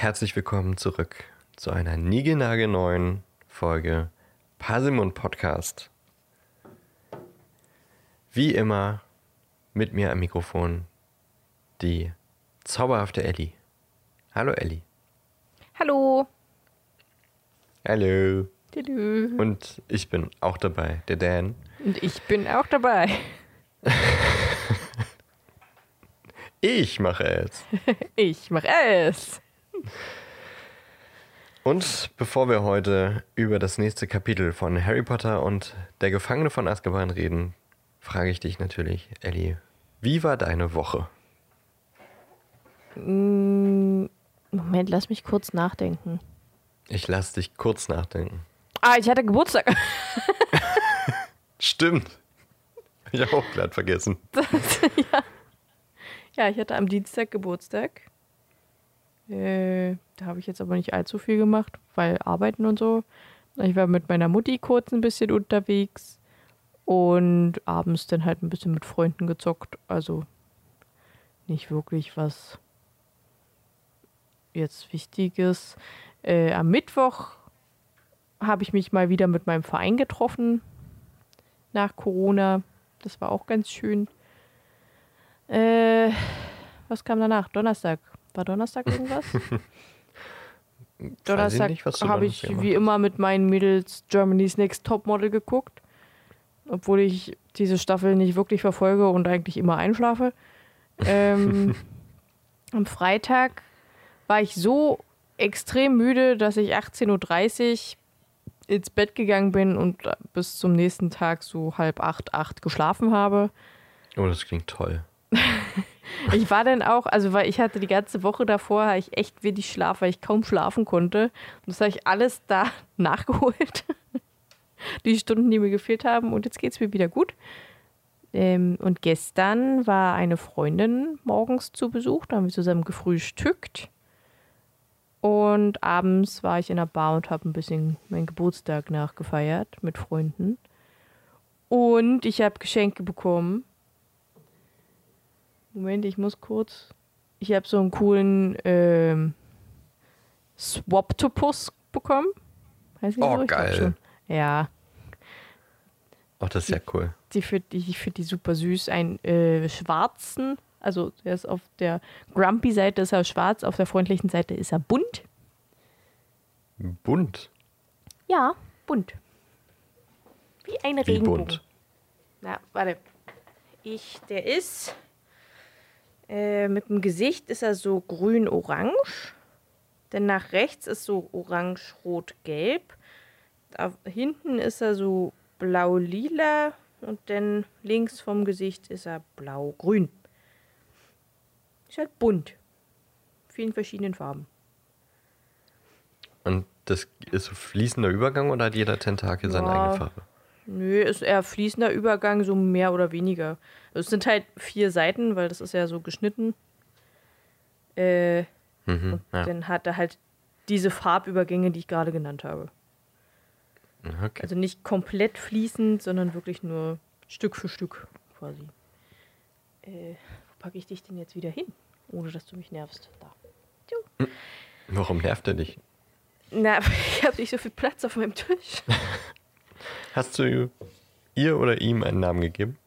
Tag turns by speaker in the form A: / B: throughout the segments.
A: Herzlich willkommen zurück zu einer niegelnagelneuen Folge Parsimon Podcast. Wie immer mit mir am Mikrofon die zauberhafte Ellie. Hallo Ellie.
B: Hallo.
A: Hallo.
B: Hallo.
A: Und ich bin auch dabei, der Dan.
B: Und ich bin auch dabei.
A: Ich mache es.
B: Ich mache es.
A: Und bevor wir heute über das nächste Kapitel von Harry Potter und der Gefangene von Azkaban reden, frage ich dich natürlich, Ellie, wie war deine Woche?
B: Mm, Moment, lass mich kurz nachdenken.
A: Ich lasse dich kurz nachdenken.
B: Ah, ich hatte Geburtstag.
A: Stimmt. Ich habe auch glatt vergessen.
B: ja. ja, ich hatte am Dienstag Geburtstag. Äh, da habe ich jetzt aber nicht allzu viel gemacht, weil arbeiten und so. Ich war mit meiner Mutti kurz ein bisschen unterwegs und abends dann halt ein bisschen mit Freunden gezockt. Also nicht wirklich was jetzt Wichtiges. Äh, am Mittwoch habe ich mich mal wieder mit meinem Verein getroffen nach Corona. Das war auch ganz schön. Äh, was kam danach? Donnerstag. War Donnerstag irgendwas? Donnerstag habe ich wie immer mit meinen Mädels Germany's Next Topmodel geguckt. Obwohl ich diese Staffel nicht wirklich verfolge und eigentlich immer einschlafe. Ähm, am Freitag war ich so extrem müde, dass ich 18.30 Uhr ins Bett gegangen bin und bis zum nächsten Tag so halb acht, acht geschlafen habe.
A: Oh, das klingt toll.
B: ich war dann auch, also weil ich hatte die ganze Woche davor, hatte ich echt wenig Schlaf, weil ich kaum schlafen konnte. Und das habe ich alles da nachgeholt. die Stunden, die mir gefehlt haben. Und jetzt geht es mir wieder gut. Ähm, und gestern war eine Freundin morgens zu Besuch. Da haben wir zusammen gefrühstückt. Und abends war ich in der Bar und habe ein bisschen meinen Geburtstag nachgefeiert mit Freunden. Und ich habe Geschenke bekommen. Moment, ich muss kurz. Ich habe so einen coolen ähm, Swaptopus bekommen.
A: Heißt oh, so? geil.
B: Ja.
A: Ach, das ist ja cool.
B: Die, die, ich finde die super süß. Einen äh, schwarzen, also der ist auf der Grumpy-Seite ist er schwarz, auf der freundlichen Seite ist er bunt.
A: Bunt?
B: Ja, bunt. Wie ein Wie Regenbogen.
A: bunt?
B: Na, warte. Ich, der ist äh, mit dem Gesicht ist er so grün-orange. Denn nach rechts ist so orange-rot-gelb. Da hinten ist er so blau-lila und dann links vom Gesicht ist er blau-grün. Ist halt bunt. Vielen verschiedenen Farben.
A: Und das ist so fließender Übergang oder hat jeder Tentakel seine ja, eigene Farbe?
B: Nö, ist eher fließender Übergang, so mehr oder weniger. Es sind halt vier Seiten, weil das ist ja so geschnitten. Äh, mhm, und ja. dann hat er halt diese Farbübergänge, die ich gerade genannt habe. Okay. Also nicht komplett fließend, sondern wirklich nur Stück für Stück quasi. Äh, wo packe ich dich denn jetzt wieder hin, ohne dass du mich nervst? Da.
A: Hm. Warum nervt er dich?
B: Na, ich habe nicht so viel Platz auf meinem Tisch.
A: Hast du ihr oder ihm einen Namen gegeben?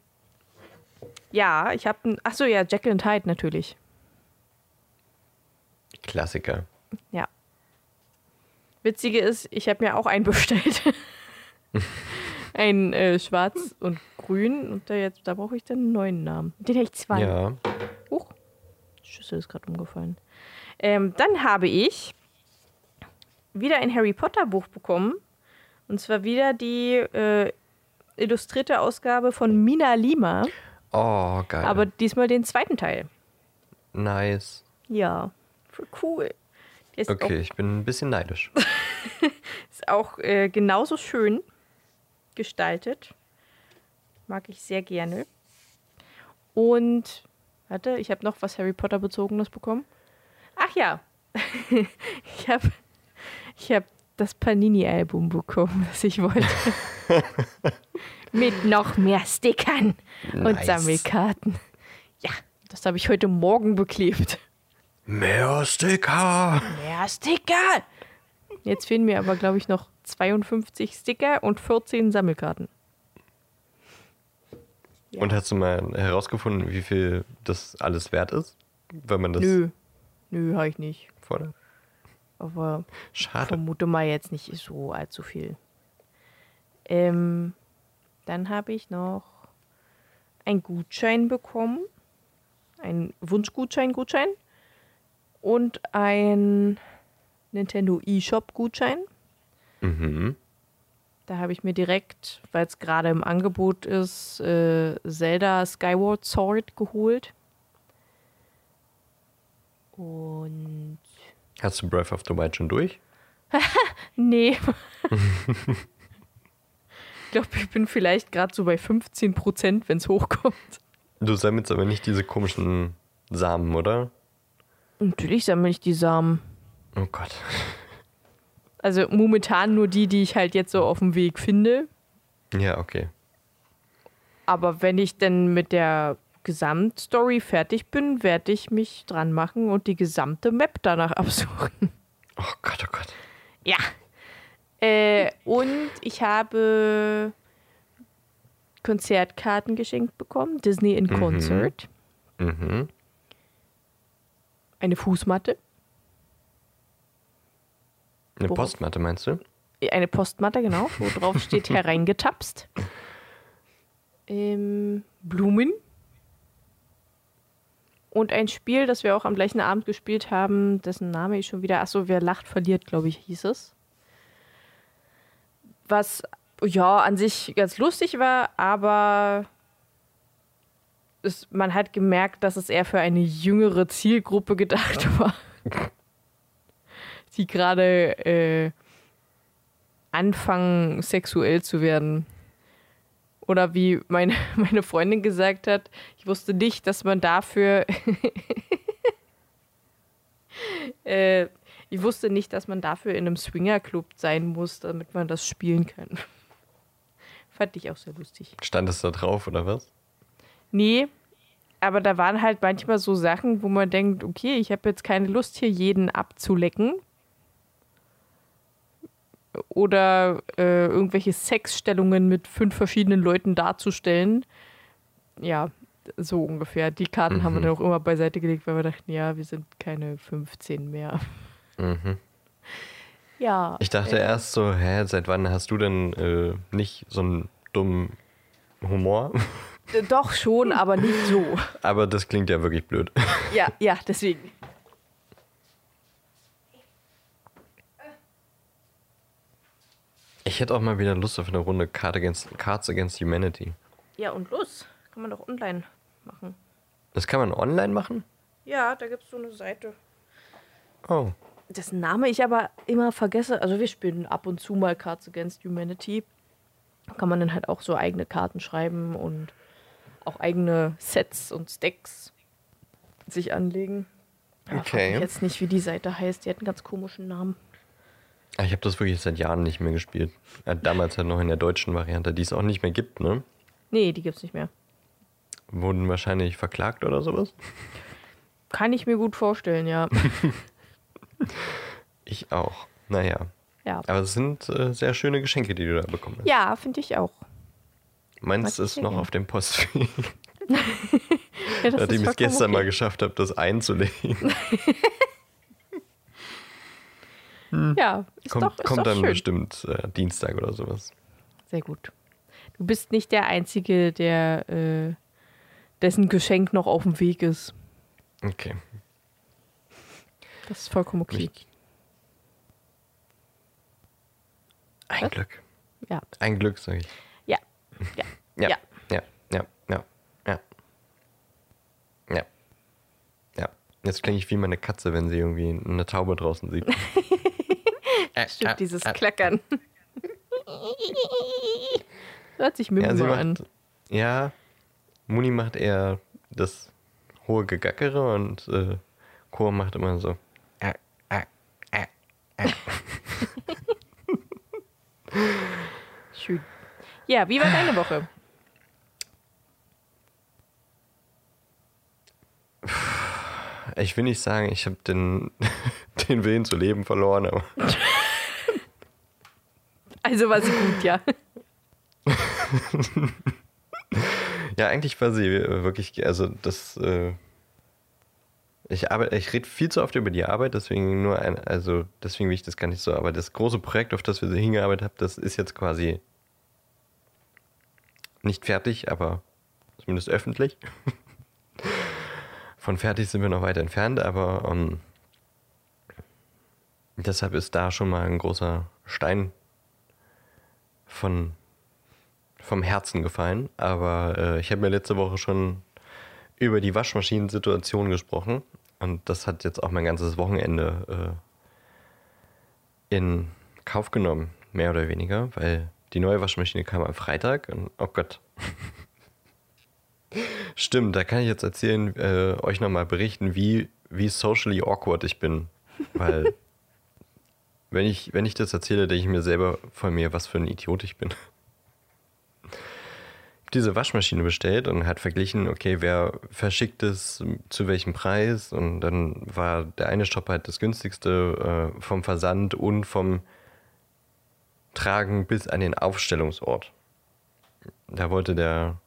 B: Ja, ich habe einen. Achso, ja, Jekyll und Hyde natürlich.
A: Klassiker.
B: Ja. Witzige ist, ich habe mir auch einen bestellt. ein äh, schwarz und grün. Und da, jetzt, da brauche ich dann einen neuen Namen. Den hätte ich zwei.
A: Ja.
B: Huch. Die Schüssel ist gerade umgefallen. Ähm, dann habe ich wieder ein Harry Potter Buch bekommen. Und zwar wieder die äh, illustrierte Ausgabe von Mina Lima.
A: Oh, geil.
B: Aber diesmal den zweiten Teil.
A: Nice.
B: Ja, cool.
A: okay, ich bin ein bisschen neidisch.
B: ist auch äh, genauso schön gestaltet. Mag ich sehr gerne. Und, warte, ich habe noch was Harry Potter bezogenes bekommen. Ach ja, ich habe ich hab das Panini-Album bekommen, das ich wollte. Mit noch mehr Stickern nice. und Sammelkarten. Ja, das habe ich heute Morgen beklebt.
A: Mehr Sticker!
B: Mehr Sticker! Jetzt fehlen mir aber, glaube ich, noch 52 Sticker und 14 Sammelkarten. Ja.
A: Und hast du mal herausgefunden, wie viel das alles wert ist? Wenn man das
B: Nö. Nö, habe ich nicht.
A: fordert?
B: Aber
A: Schade.
B: vermute mal jetzt nicht so allzu viel. Ähm, dann habe ich noch einen Gutschein bekommen. Ein Wunschgutschein, Gutschein. Und ein Nintendo eShop-Gutschein.
A: Mhm.
B: Da habe ich mir direkt, weil es gerade im Angebot ist, äh, Zelda Skyward Sword geholt. Und
A: Hast du Breath of the Wild schon durch?
B: nee. ich glaube, ich bin vielleicht gerade so bei 15 Prozent, wenn es hochkommt.
A: Du sammelst aber nicht diese komischen Samen, oder?
B: Natürlich sammle ich die Samen.
A: Oh Gott.
B: Also momentan nur die, die ich halt jetzt so auf dem Weg finde.
A: Ja, okay.
B: Aber wenn ich denn mit der Gesamtstory fertig bin, werde ich mich dran machen und die gesamte Map danach absuchen.
A: Oh Gott, oh Gott.
B: Ja. Äh, und ich habe Konzertkarten geschenkt bekommen. Disney in Concert.
A: Mhm.
B: Eine Fußmatte.
A: Eine
B: Worauf?
A: Postmatte meinst du?
B: Eine Postmatte, genau, wo drauf steht hereingetapst. Ähm, Blumen. Und ein Spiel, das wir auch am gleichen Abend gespielt haben, dessen Name ich schon wieder. Achso, wer lacht, verliert, glaube ich, hieß es. Was ja an sich ganz lustig war, aber es, man hat gemerkt, dass es eher für eine jüngere Zielgruppe gedacht war. Die gerade äh, anfangen, sexuell zu werden. Oder wie meine, meine Freundin gesagt hat, ich wusste nicht, dass man dafür. äh, ich wusste nicht, dass man dafür in einem Swingerclub sein muss, damit man das spielen kann. Fand ich auch sehr lustig.
A: Stand es da drauf oder was?
B: Nee, aber da waren halt manchmal so Sachen, wo man denkt, okay, ich habe jetzt keine Lust, hier jeden abzulecken. Oder äh, irgendwelche Sexstellungen mit fünf verschiedenen Leuten darzustellen. Ja, so ungefähr. Die Karten haben wir
A: Mhm.
B: dann auch immer beiseite gelegt, weil wir dachten, ja, wir sind keine 15 mehr.
A: Mhm.
B: Ja.
A: Ich dachte
B: äh,
A: erst so, hä, seit wann hast du denn äh, nicht so einen dummen Humor?
B: Doch schon, aber nicht so.
A: Aber das klingt ja wirklich blöd.
B: Ja, ja, deswegen.
A: Ich hätte auch mal wieder Lust auf eine Runde Card Against, Cards Against Humanity.
B: Ja, und los. Kann man doch online machen.
A: Das kann man online machen?
B: Ja, da gibt es so eine Seite.
A: Oh.
B: dessen Name ich aber immer vergesse. Also wir spielen ab und zu mal Cards Against Humanity. Da kann man dann halt auch so eigene Karten schreiben und auch eigene Sets und Stacks sich anlegen. Ja,
A: Okay.
B: mich jetzt nicht, wie die Seite heißt. Die hat einen ganz komischen Namen.
A: Ah, Ich habe das wirklich seit Jahren nicht mehr gespielt. Damals halt noch in der deutschen Variante, die es auch nicht mehr gibt, ne?
B: Nee, die gibt's nicht mehr.
A: Wurden wahrscheinlich verklagt oder sowas?
B: Kann ich mir gut vorstellen, ja.
A: Ich auch. Naja.
B: Ja,
A: Aber es sind äh, sehr schöne Geschenke, die du da bekommen hast.
B: ja finde ich auch.
A: Meins ist noch
B: gern.
A: auf dem Postweg,
B: Ja,
A: nachdem ich es gestern mal
B: okay.
A: geschafft habe, das einzulegen. Hm.
B: Ja, ist
A: Komm,
B: doch ist
A: Kommt
B: doch
A: dann
B: schön.
A: bestimmt äh, Dienstag oder sowas.
B: Sehr gut. Du bist nicht der Einzige, der äh, dessen Geschenk noch auf dem Weg ist.
A: Okay.
B: Das ist vollkommen okay.
A: Mich Ein
B: Was?
A: Glück.
B: Ja.
A: Ein Glück, sage ich.
B: Ja. Ja.
A: ja.
B: ja.
A: Ja. Ja. Ja. Ja. Ja. Ja. Jetzt klinge ich wie meine Katze, wenn sie irgendwie eine Taube draußen sieht. Äh,
B: Stimmt,
A: äh,
B: dieses
A: äh.
B: Klackern. Hört sich Mimmo
A: Ja, sie
B: an.
A: macht, ja, Muni macht eher das hohe Gegackere und äh, Chor macht immer so. Äh, äh.
B: Schön. Ja, wie war deine Woche?
A: ich will nicht sagen, ich habe den, den Willen zu leben verloren, aber
B: Also war sie gut, ja.
A: ja, eigentlich war sie äh, wirklich, also das, äh, ich arbeite, ich rede viel zu oft über die Arbeit, deswegen nur ein, also deswegen will ich das gar nicht so, aber das große Projekt, auf das wir hingearbeitet haben, das ist jetzt quasi nicht fertig, aber zumindest öffentlich. Von fertig sind wir noch weit entfernt, aber um, ähm, deshalb ist da schon mal ein großer Stein von, vom Herzen gefallen. Aber äh, ich habe mir letzte Woche schon über die Waschmaschinensituation gesprochen und das hat jetzt auch mein ganzes Wochenende äh, in Kauf genommen, mehr oder weniger, weil die neue Waschmaschine kam am Freitag und oh Gott. Stimmt, da kann ich jetzt erzählen, äh, euch nochmal berichten, wie, wie socially awkward ich bin. Weil, wenn ich, wenn ich das erzähle, denke ich mir selber von mir, was für ein Idiot ich bin. Diese Waschmaschine bestellt und hat verglichen, okay, wer verschickt es zu welchem Preis. Und dann war der eine Shop halt das günstigste äh, vom Versand und vom Tragen bis an den Aufstellungsort. Da wollte der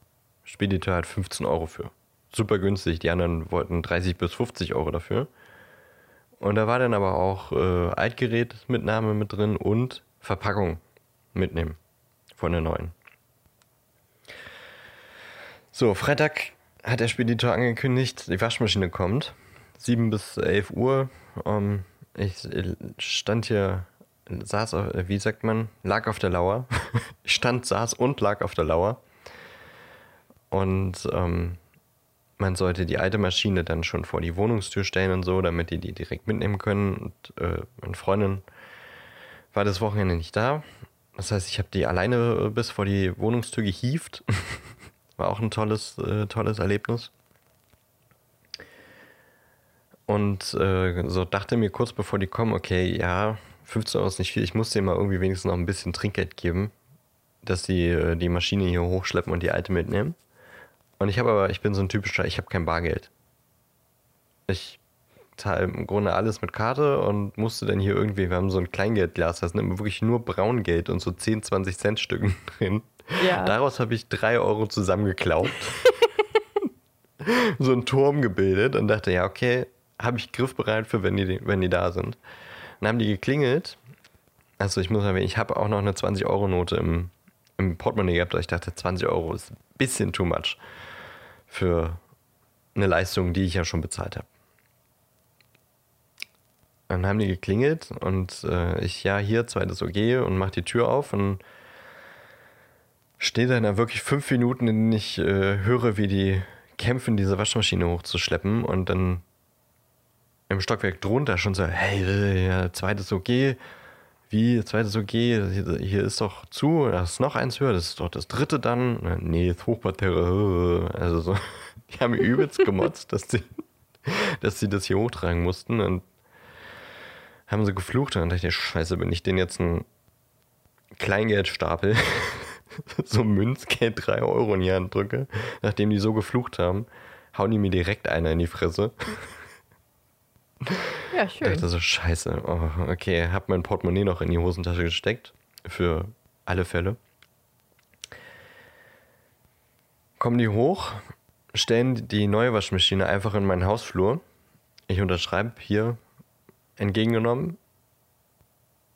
A: Spediteur halt 15 Euro für. Super günstig. Die anderen wollten 30 bis 50 Euro dafür. Und da war dann aber auch äh, Altgerätmitnahme mit drin und Verpackung mitnehmen von der neuen. So, Freitag hat der Spediteur angekündigt, die Waschmaschine kommt. 7 bis 11 Uhr. Um, ähm, ich stand hier, saß, auf, wie sagt man, lag auf der Lauer. ich stand, saß und lag auf der Lauer. Und ähm, man sollte die alte Maschine dann schon vor die Wohnungstür stellen und so, damit die die direkt mitnehmen können. Und äh, meine Freundin war das Wochenende nicht da. Das heißt, ich habe die alleine äh, bis vor die Wohnungstür gehievt. war auch ein tolles, äh, tolles Erlebnis. Und äh, so dachte mir kurz bevor die kommen, okay, ja, 15 Euro ist nicht viel, ich muss denen mal irgendwie wenigstens noch ein bisschen Trinkgeld geben, dass sie äh, die Maschine hier hochschleppen und die alte mitnehmen. Und ich habe aber, ich bin so ein typischer, ich habe kein Bargeld. Ich zahle im Grunde alles mit Karte und musste dann hier irgendwie, wir haben so ein Kleingeldglas, da sind wirklich nur Braungeld und so 10, 20 Cent Stücken drin. Ja. Daraus habe ich 3 Euro zusammengeklaubt. so einen Turm gebildet und dachte, ja, okay, habe ich griffbereit für, wenn die, wenn die da sind. Dann haben die geklingelt. Also ich muss sagen, ich habe auch noch eine 20-Euro-Note im, im Portemonnaie gehabt, aber ich dachte, 20 Euro ist ein bisschen too much für eine Leistung, die ich ja schon bezahlt habe. Dann haben die geklingelt und äh, ich, ja, hier, zweites OG und mach die Tür auf und stehe dann da wirklich fünf Minuten, in denen ich äh, höre, wie die kämpfen, diese Waschmaschine hochzuschleppen und dann im Stockwerk drunter schon so, hey, ja, zweites OG, wie, zweites OG, hier, ist doch zu, da ist noch eins höher, das ist doch das dritte dann. Nee, ist Hochparterre, also so, die haben übelst gemotzt, dass sie, dass sie das hier hochtragen mussten und haben sie geflucht und dann dachte ich, scheiße, wenn ich den jetzt einen Kleingeldstapel, so Münzgeld 3 Euro in die Hand drücke, nachdem die so geflucht haben, hauen die mir direkt einer in die Fresse.
B: Ja, schön.
A: Ich dachte so, scheiße, oh, okay, hab mein Portemonnaie noch in die Hosentasche gesteckt, für alle Fälle. Kommen die hoch, stellen die neue Waschmaschine einfach in meinen Hausflur. Ich unterschreibe hier entgegengenommen.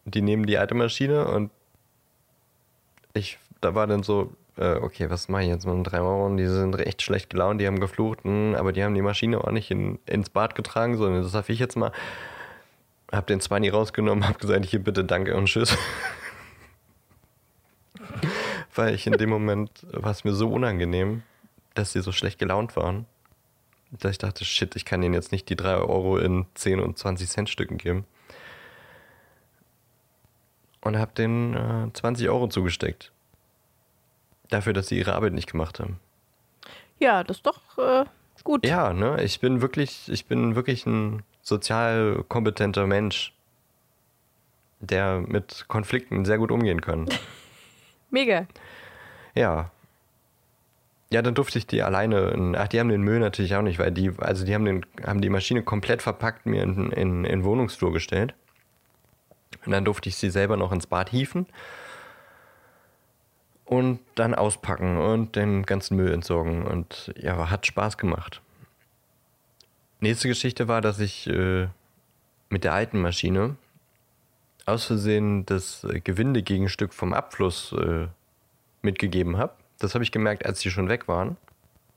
A: Die nehmen die alte Maschine und ich, da war dann so, äh, okay, was mache ich jetzt mit drei Euro? Die sind echt schlecht gelaunt, die haben geflucht, mh, hm, aber die haben die Maschine auch nicht in, ins Bad getragen, sondern das darf ich jetzt mal. Hab den Zwani rausgenommen, hab gesagt, hier bitte danke und tschüss. Weil ich in dem Moment war es mir so unangenehm, dass sie so schlecht gelaunt waren, dass ich dachte, shit, ich kann denen jetzt nicht die 3 Euro in 10 und 20 Cent Stücken geben. Und habe denen äh, 20 Euro zugesteckt. Dafür, dass sie ihre Arbeit nicht gemacht haben.
B: Ja, das ist doch äh, gut.
A: Ja, ne? Ich bin wirklich, ich bin wirklich ein sozial kompetenter Mensch, der mit Konflikten sehr gut umgehen kann.
B: Mega.
A: Ja, Ja, dann durfte ich die alleine. in- Ach, die haben den Müll natürlich auch nicht, weil die, also die haben, den, haben die Maschine komplett verpackt mir in, in, in Wohnungsflur gestellt. Und dann durfte ich sie selber noch ins Bad hieven und dann auspacken und den ganzen Müll entsorgen. Und ja, hat Spaß gemacht. Nächste Geschichte war, dass ich äh, mit der alten Maschine aus Versehen das äh, Gewindegegenstück vom Abfluss äh, mitgegeben habe. Das habe ich gemerkt, als die schon weg waren.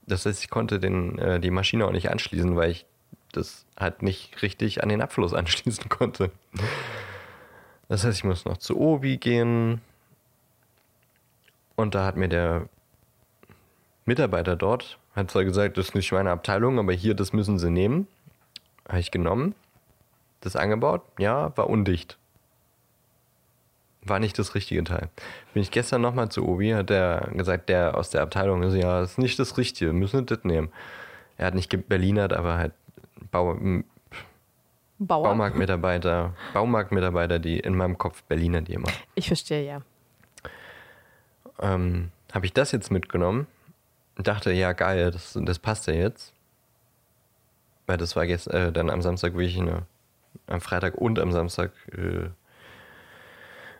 A: Das heißt, ich konnte den, äh, die Maschine auch nicht anschließen, weil ich das halt nicht richtig an den Abfluss anschließen konnte. Das heißt, ich muss noch zu Obi gehen. Und da hat mir der Mitarbeiter dort, hat zwar gesagt, das ist nicht meine Abteilung, aber hier, das müssen sie nehmen. Habe ich genommen, das angebaut. Ja, war undicht. War nicht das richtige Teil. Bin ich gestern nochmal zu Obi, hat der gesagt, der aus der Abteilung ist, ja, das ist nicht das Richtige, wir müssen das nehmen. Er hat nicht Berlinert, aber halt Bau. Baumarktmitarbeiter, Baumarktmitarbeiter, die in meinem Kopf Berliner, die immer.
B: Ich verstehe, ja.
A: Ähm, Habe ich das jetzt mitgenommen und dachte, ja geil, das, das passt ja jetzt. Weil das war jetzt äh, dann am Samstag wirklich eine, am Freitag und am Samstag äh,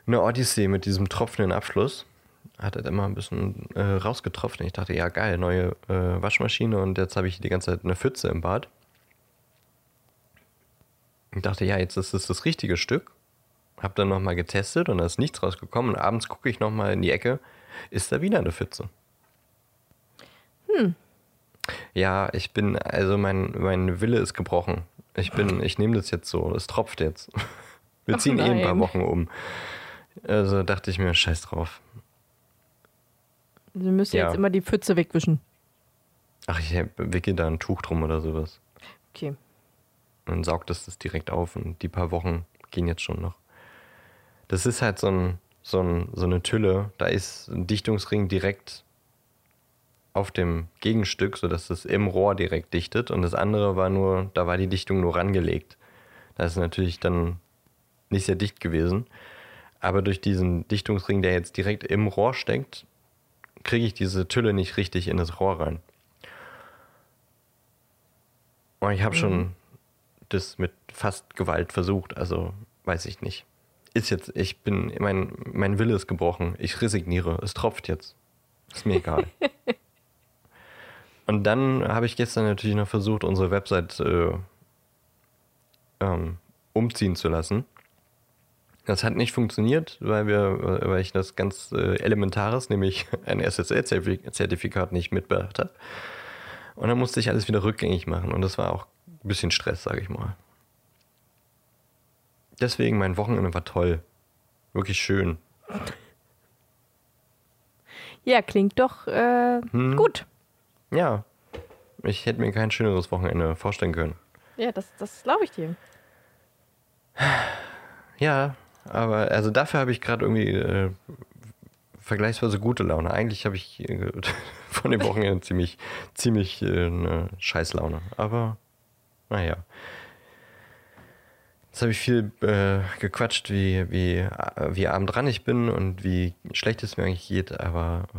A: eine Odyssee mit diesem tropfenden Abschluss. Hat halt immer ein bisschen äh, rausgetropft. Und ich dachte, ja geil, neue äh, Waschmaschine und jetzt habe ich die ganze Zeit eine Pfütze im Bad. Ich dachte, ja, jetzt ist es das richtige Stück. Hab dann nochmal getestet und da ist nichts rausgekommen. Und abends gucke ich nochmal in die Ecke, ist da wieder eine Pfütze. Hm. Ja, ich bin, also mein, mein Wille ist gebrochen. Ich bin, ich nehme das jetzt so, es tropft jetzt. Wir ziehen eh ein paar. Wochen um. Also dachte ich mir, scheiß drauf.
B: Sie müssen
A: Ja.
B: jetzt immer die Pfütze wegwischen.
A: Ach, ich wickel da ein Tuch drum oder sowas.
B: Okay.
A: Und dann saugt das das direkt auf und die paar Wochen gehen jetzt schon noch. Das ist halt so, ein, so, ein, so eine Tülle, da ist ein Dichtungsring direkt auf dem Gegenstück, sodass es im Rohr direkt dichtet und das andere war nur, da war die Dichtung nur rangelegt. Das ist natürlich dann nicht sehr dicht gewesen. Aber durch diesen Dichtungsring, der jetzt direkt im Rohr steckt, kriege ich diese Tülle nicht richtig in das Rohr rein. Und ich habe schon das mit fast Gewalt versucht, also weiß ich nicht. Ist jetzt, ich bin, mein, mein Wille ist gebrochen. Ich resigniere. Es tropft jetzt. Ist mir egal. Und dann habe ich gestern natürlich noch versucht, unsere Website äh, ähm, umziehen zu lassen. Das hat nicht funktioniert, weil wir, weil ich das ganz äh, Elementares, nämlich ein SSL-Zertifikat nicht mitbedacht habe. Und dann musste ich alles wieder rückgängig machen und das war auch ein bisschen Stress, sage ich mal. Deswegen mein Wochenende war toll. Wirklich schön.
B: Ja, klingt doch äh,
A: Hm.
B: gut.
A: Ja. Ich hätte mir kein schöneres Wochenende vorstellen können.
B: Ja, das, das glaube ich dir.
A: Ja, aber also dafür habe ich gerade irgendwie äh, vergleichsweise gute Laune. Eigentlich habe ich äh, von dem Wochenende ziemlich, ziemlich äh, eine Scheißlaune. Aber naja. Jetzt habe ich viel äh, gequatscht, wie, wie, äh, wie arm dran ich bin und wie schlecht es mir eigentlich geht, aber äh,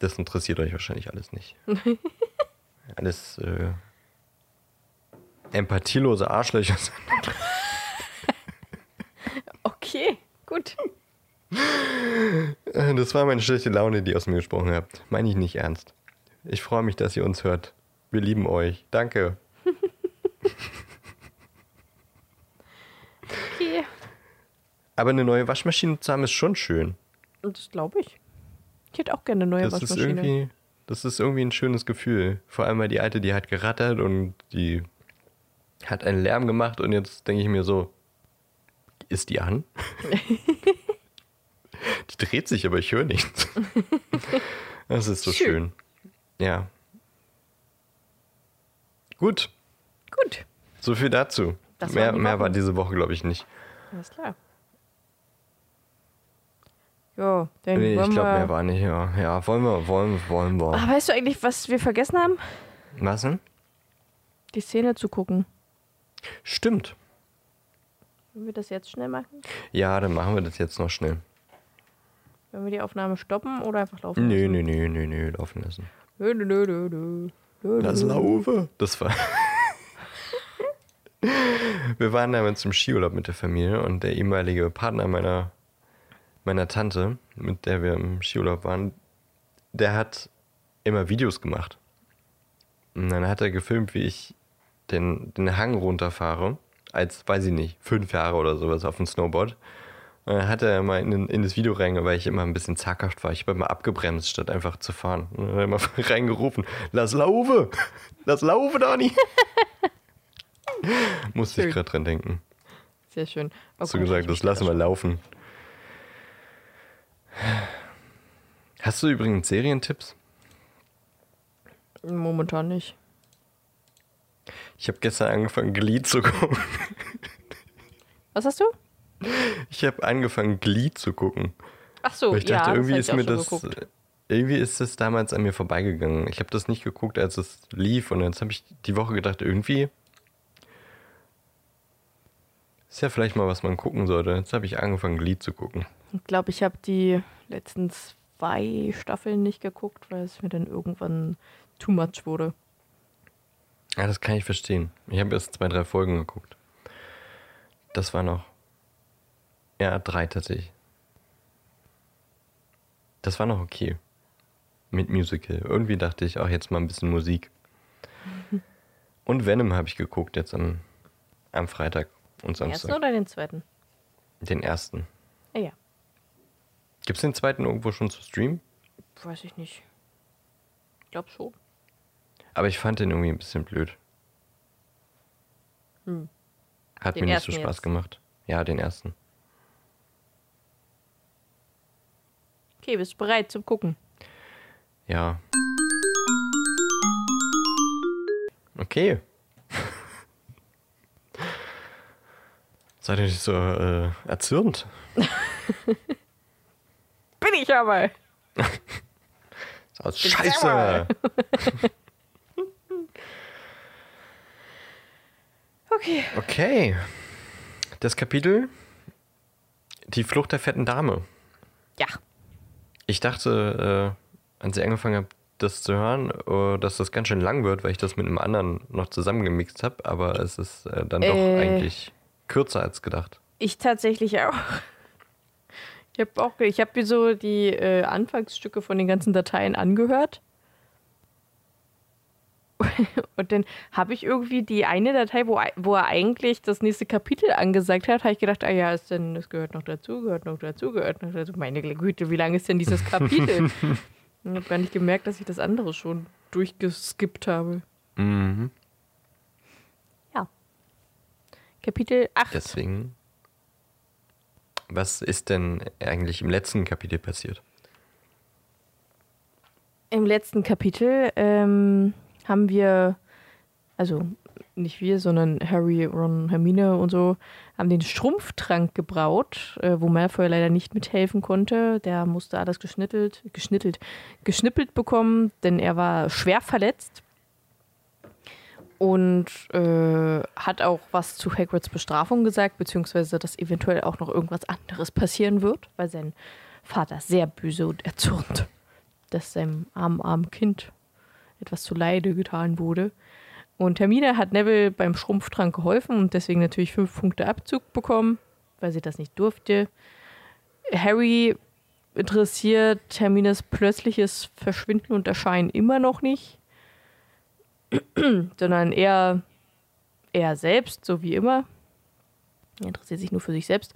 A: das interessiert euch wahrscheinlich alles nicht. alles äh, empathielose Arschlöcher sind.
B: Okay, gut.
A: Äh, Das war meine schlechte Laune, die ihr aus mir gesprochen habt. Meine ich nicht ernst. Ich freue mich, dass ihr uns hört. Wir lieben euch. Danke.
B: Okay.
A: Aber eine neue Waschmaschine zu haben ist schon schön.
B: Das glaube ich. Ich hätte auch gerne eine neue
A: Das ist
B: Waschmaschine.
A: irgendwie, das ist irgendwie ein schönes Gefühl. Vor allem, weil die alte, die hat gerattert und die hat einen Lärm gemacht und jetzt denke ich mir so, ist die an? die dreht sich, aber ich höre nichts. Das ist so
B: Schön.
A: schön. Ja. Gut.
B: Gut,
A: So viel dazu.
B: Das
A: mehr
B: die
A: mehr war diese Woche, glaube ich, nicht.
B: alles klar. Jo, dann
A: Nee, ich
B: wollen
A: glaube,
B: wir...
A: mehr war nicht. Ja. ja, wollen wir, wollen, wollen wir.
B: Ah, weißt du eigentlich, was wir vergessen haben?
A: Was denn?
B: Die Szene zu gucken.
A: Stimmt.
B: Wollen wir das jetzt schnell machen?
A: Ja, dann machen wir das jetzt noch schnell.
B: Wenn wir die Aufnahme stoppen oder einfach laufen lassen?
A: nö, nö, nö, nö, laufen lassen.
B: Nö, nö, nö, nö, nö.
A: Das. Laufe. Das war. Wir waren damals zum Skiurlaub mit der Familie und der ehemalige Partner meiner, meiner Tante, mit der wir im Skiurlaub waren, der hat immer Videos gemacht. Und dann hat er gefilmt, wie ich den, den Hang runterfahre, als, weiß ich nicht, fünf Jahre oder sowas auf dem Snowboard. Und dann hat er mal in, in das Video reingegangen, weil ich immer ein bisschen zaghaft war. Ich habe immer abgebremst, statt einfach zu fahren. Und dann hat er immer reingerufen, lass laufe, lass laufe, Dani. Musste ich gerade dran denken.
B: Sehr schön. Oh
A: Hast du gesagt, das lassen wir laufen. Hast du übrigens Serientipps?
B: Momentan nicht.
A: Ich habe gestern angefangen, Glee zu gucken.
B: Was hast du?
A: Ich habe angefangen, Glee zu gucken.
B: Ach so,
A: Weil ich
B: ja,
A: dachte, irgendwie
B: das
A: ist mir das.
B: geguckt.
A: Irgendwie ist das damals an mir vorbeigegangen. Ich habe das nicht geguckt, als es lief. Und jetzt habe ich die Woche gedacht, irgendwie. Ist ja vielleicht mal, was man gucken sollte. Jetzt habe ich angefangen, Glee zu gucken.
B: Ich glaube, ich habe die letzten zwei Staffeln nicht geguckt, weil es mir dann irgendwann too much wurde.
A: Ja, das kann ich verstehen. Ich habe erst zwei, drei Folgen geguckt. Das war noch. Ja, drei tatsächlich. Das war noch okay. Mit Musical. Irgendwie dachte ich, auch jetzt mal ein bisschen Musik. Und Venom habe ich geguckt jetzt am, am Freitag und
B: Den ersten
A: Samstag.
B: oder den zweiten?
A: Den ersten.
B: Ah ja,
A: Gibt es den zweiten irgendwo schon zu streamen?
B: weiß ich nicht. Ich glaube schon.
A: Aber ich fand den irgendwie ein bisschen blöd.
B: Hm.
A: Hat
B: Den
A: mir nicht so Spaß
B: jetzt.
A: gemacht. Ja, den ersten.
B: Okay, bist du bereit zum Gucken?
A: Ja. Okay. Seid ihr nicht so äh, erzürnt?
B: Bin ich aber!
A: Aus Scheiße!
B: Okay.
A: Okay. Das Kapitel Die Flucht der fetten Dame.
B: Ja.
A: Ich dachte, äh, als ich angefangen habe, das zu hören, äh, dass das ganz schön lang wird, weil ich das mit einem anderen noch zusammengemixt habe, aber es ist äh, dann doch
B: Äh.
A: eigentlich kürzer als gedacht.
B: Ich tatsächlich auch. Ich habe auch, ich habe mir so die äh, Anfangsstücke von den ganzen Dateien angehört. Und dann habe ich irgendwie die eine Datei, wo, wo er eigentlich das nächste Kapitel angesagt hat, habe ich gedacht, ah ja, ist denn, das gehört noch dazu, gehört noch dazu, gehört noch dazu. Meine Güte, wie lang ist denn dieses Kapitel? ich habe gar nicht gemerkt, dass ich das andere schon durchgeskippt habe.
A: Mhm.
B: Ja. Kapitel 8.
A: Deswegen. Was ist denn eigentlich im letzten Kapitel passiert?
B: Im letzten Kapitel ähm, haben wir, also nicht wir, sondern Harry, Ron, Hermine und so, haben den Schrumpftrank gebraut, äh, wo Malfoy leider nicht mithelfen konnte. Der musste alles geschnittelt, geschnittelt, geschnippelt bekommen, denn er war schwer verletzt. Und äh, hat auch was zu Hagrids Bestrafung gesagt, beziehungsweise dass eventuell auch noch irgendwas anderes passieren wird, weil sein Vater sehr böse und erzürnt, dass seinem armen, armen Kind etwas zu Leide getan wurde. Und Hermine hat Neville beim Schrumpftrank geholfen und deswegen natürlich fünf Punkte Abzug bekommen, weil sie das nicht durfte. Harry interessiert Hermines plötzliches Verschwinden und Erscheinen immer noch nicht, sondern eher er selbst, so wie immer. Er interessiert sich nur für sich selbst.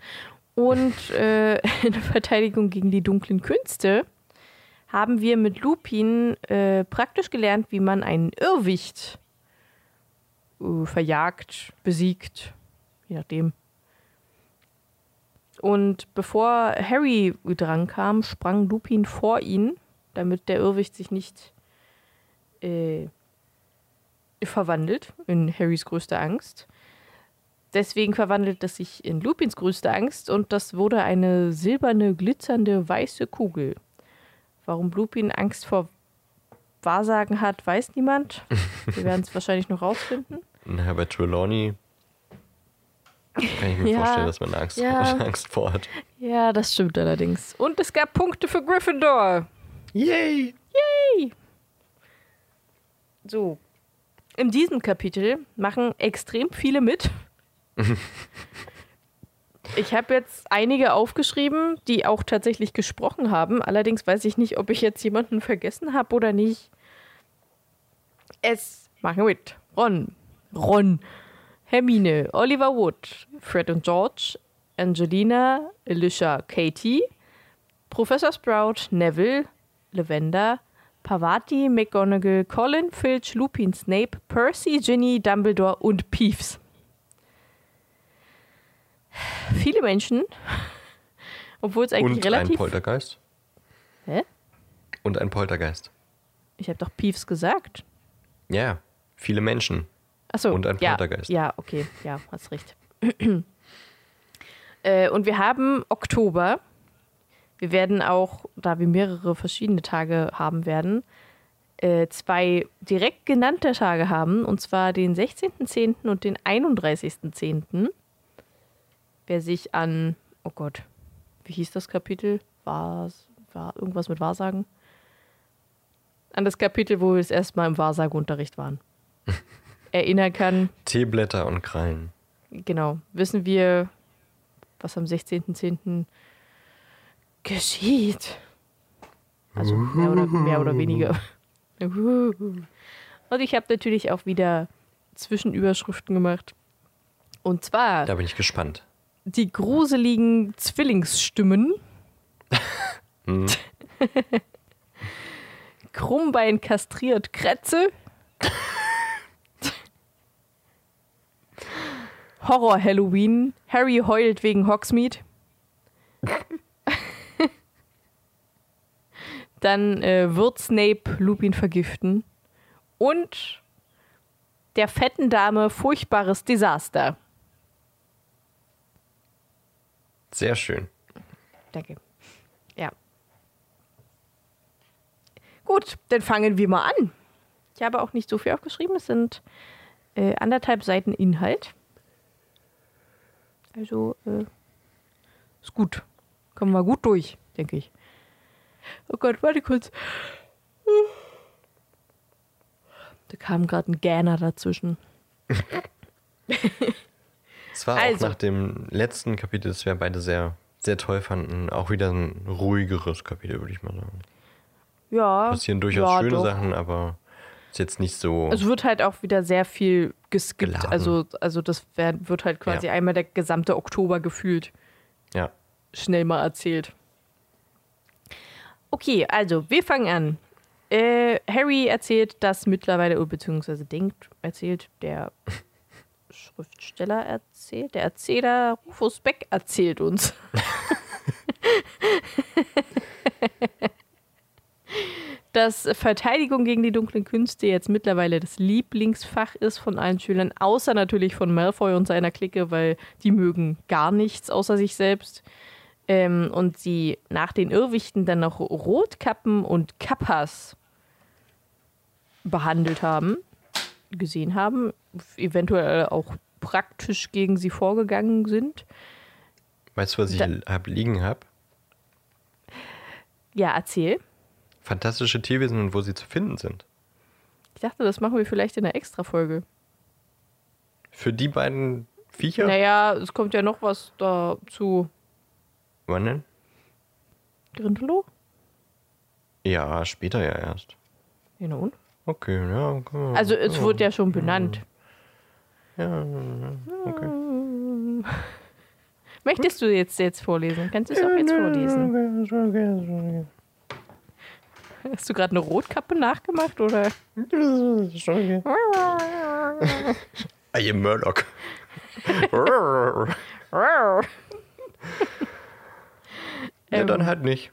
B: Und äh, in der Verteidigung gegen die dunklen Künste haben wir mit Lupin äh, praktisch gelernt, wie man einen Irrwicht äh, verjagt, besiegt, je nachdem. Und bevor Harry dran kam, sprang Lupin vor ihn, damit der Irrwicht sich nicht äh, verwandelt in Harrys größte Angst. Deswegen verwandelt es sich in Lupins größte Angst und das wurde eine silberne, glitzernde, weiße Kugel. Warum Lupin Angst vor Wahrsagen hat, weiß niemand. Wir werden es wahrscheinlich noch rausfinden.
A: Und Herbert Trelawney Kann ich mir
B: Ja.
A: vorstellen, dass man Angst,
B: Ja.
A: Angst vor hat.
B: Ja, das stimmt allerdings. Und es gab Punkte für Gryffindor.
A: Yay!
B: So. In diesem Kapitel machen extrem viele mit. Ich habe jetzt einige aufgeschrieben, die auch tatsächlich gesprochen haben. Allerdings weiß ich nicht, ob ich jetzt jemanden vergessen habe oder nicht. Es machen mit. Ron. Ron. Hermine. Oliver Wood. Fred und George. Angelina. Alicia. Katie. Professor Sprout. Neville. Lavender. Pavati, McGonagall, Colin, Filch, Lupin, Snape, Percy, Ginny, Dumbledore und Peeves. Viele Menschen, obwohl es eigentlich
A: Und ein
B: relativ.
A: Poltergeist.
B: Hä?
A: Und ein Poltergeist.
B: Ich habe doch Peeves gesagt.
A: Ja, viele Menschen.
B: Achso.
A: Und ein
B: ja,
A: Poltergeist.
B: Ja, okay, ja, hast recht. äh, und wir haben Oktober. Wir werden auch, da wir mehrere verschiedene Tage haben werden, äh, zwei direkt genannte Tage haben, und zwar den 16.10. und den 31.10. Wer sich an, oh Gott, wie hieß das Kapitel? War, war irgendwas mit Wahrsagen? An das Kapitel, wo wir das erste Mal im Wahrsageunterricht waren. erinnern kann,
A: Teeblätter und Krallen.
B: genau, wissen wir, was am 16.10. geschieht. Also mehr oder, mehr oder weniger. Und ich habe natürlich auch wieder Zwischenüberschriften gemacht. Und zwar
A: Da bin ich gespannt.
B: die gruseligen Zwillingsstimmen.
A: Hm.
B: Krummbein kastriert Kretze. Horror Halloween. Harry heult wegen Hogsmeade. Dann äh, wird Snape Lupin vergiften. Und der fetten Dame furchtbares Desaster.
A: Sehr schön.
B: Danke. Ja. Gut, dann fangen wir mal an. Ich habe auch nicht so viel aufgeschrieben. Es sind äh, anderthalb Seiten Inhalt. Also, äh, ist gut. Kommen wir gut durch, denke ich. Oh Gott, warte kurz. Da kam gerade ein Gähner dazwischen.
A: Es war
B: Also.
A: auch nach dem letzten Kapitel, das wir beide sehr, sehr toll fanden, auch wieder ein ruhigeres Kapitel, würde ich mal sagen.
B: Ja.
A: Passieren durchaus
B: ja,
A: schöne
B: doch.
A: Sachen, aber ist jetzt nicht so.
B: Es wird halt auch wieder sehr viel geskippt.
A: Geladen.
B: Also, also das wird halt quasi
A: Ja.
B: einmal der gesamte Oktober gefühlt
A: ja.
B: schnell mal erzählt. Okay, also wir fangen an. Äh, Harry erzählt, dass mittlerweile, oder beziehungsweise denkt, erzählt, der Schriftsteller erzählt, der Erzähler Rufus Beck erzählt uns. dass Verteidigung gegen die dunklen Künste jetzt mittlerweile das Lieblingsfach ist von allen Schülern, außer natürlich von Malfoy und seiner Clique, weil die mögen gar nichts außer sich selbst. Ähm, und sie nach den Irrwichten dann noch Rotkappen und Kappas behandelt haben, gesehen haben, eventuell auch praktisch gegen sie vorgegangen sind.
A: Weißt du, was ich
B: Da-
A: hab liegen habe?
B: Ja, erzähl.
A: Fantastische Tierwesen und wo sie zu finden sind.
B: Ich dachte, das machen wir vielleicht in einer Extra-Folge.
A: Für die beiden Viecher?
B: Naja, es kommt ja noch was dazu.
A: Wann denn?
B: Grindelow?
A: Ja, später ja erst.
B: Ja, na und?
A: Okay, ja. wir-
B: Also es wurde ja schon benannt.
A: Ja, okay.
B: Möchtest du jetzt, jetzt vorlesen? Kannst du es auch jetzt vorlesen? Hast du gerade eine Rotkappe nachgemacht oder?
A: I am Murdoch. ja,
B: Ähm,
A: dann halt nicht.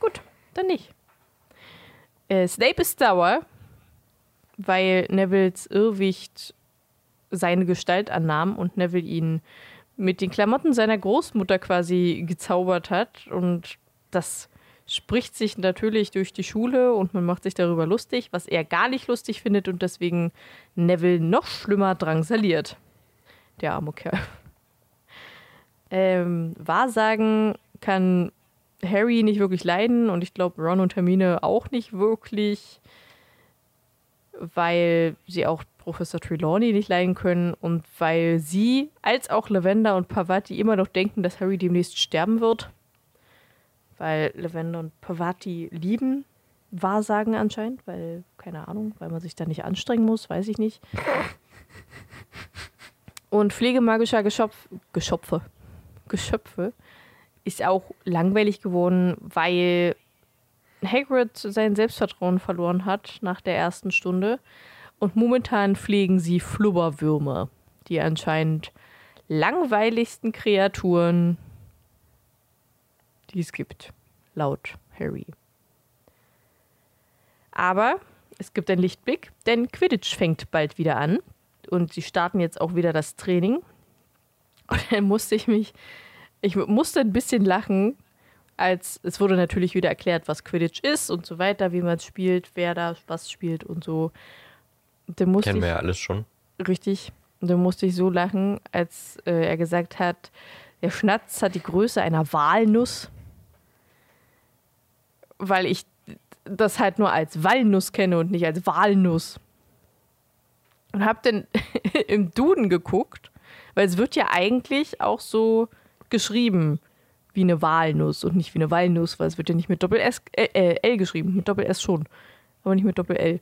B: Gut, dann nicht. Äh, Snape ist sauer, weil Nevilles Irrwicht seine Gestalt annahm und Neville ihn mit den Klamotten seiner Großmutter quasi gezaubert hat. Und das spricht sich natürlich durch die Schule und man macht sich darüber lustig, was er gar nicht lustig findet und deswegen Neville noch schlimmer drangsaliert. Der arme Kerl. Ähm, Wahrsagen kann Harry nicht wirklich leiden und ich glaube Ron und Hermine auch nicht wirklich, weil sie auch Professor Trelawney nicht leiden können und weil sie als auch Lavender und Pavati immer noch denken, dass Harry demnächst sterben wird. Weil Lavender und Pavati lieben Wahrsagen anscheinend, weil, keine Ahnung, weil man sich da nicht anstrengen muss, weiß ich nicht. Und pflegemagischer Geschöpf, Geschöpfe, Geschöpfe ist auch langweilig geworden, weil Hagrid sein Selbstvertrauen verloren hat nach der ersten Stunde. Und momentan pflegen sie Flubberwürmer, die anscheinend langweiligsten Kreaturen, die es gibt, laut Harry. Aber es gibt einen Lichtblick, denn Quidditch fängt bald wieder an und sie starten jetzt auch wieder das Training. Und dann musste ich mich, ich musste ein bisschen lachen, als es wurde natürlich wieder erklärt, was Quidditch ist und so weiter, wie man es spielt, wer da was spielt und so.
A: Kennen wir ja alles schon.
B: Richtig. Und dann musste ich so lachen, als äh, er gesagt hat, der Schnatz hat die Größe einer Walnuss. Weil ich das halt nur als Walnuss kenne und nicht als Walnuss. Und hab dann im Duden geguckt, weil es wird ja eigentlich auch so geschrieben wie eine Walnuss und nicht wie eine Walnuss, weil es wird ja nicht mit Doppel S äh, äh, L geschrieben, mit Doppel S schon, aber nicht mit Doppel L.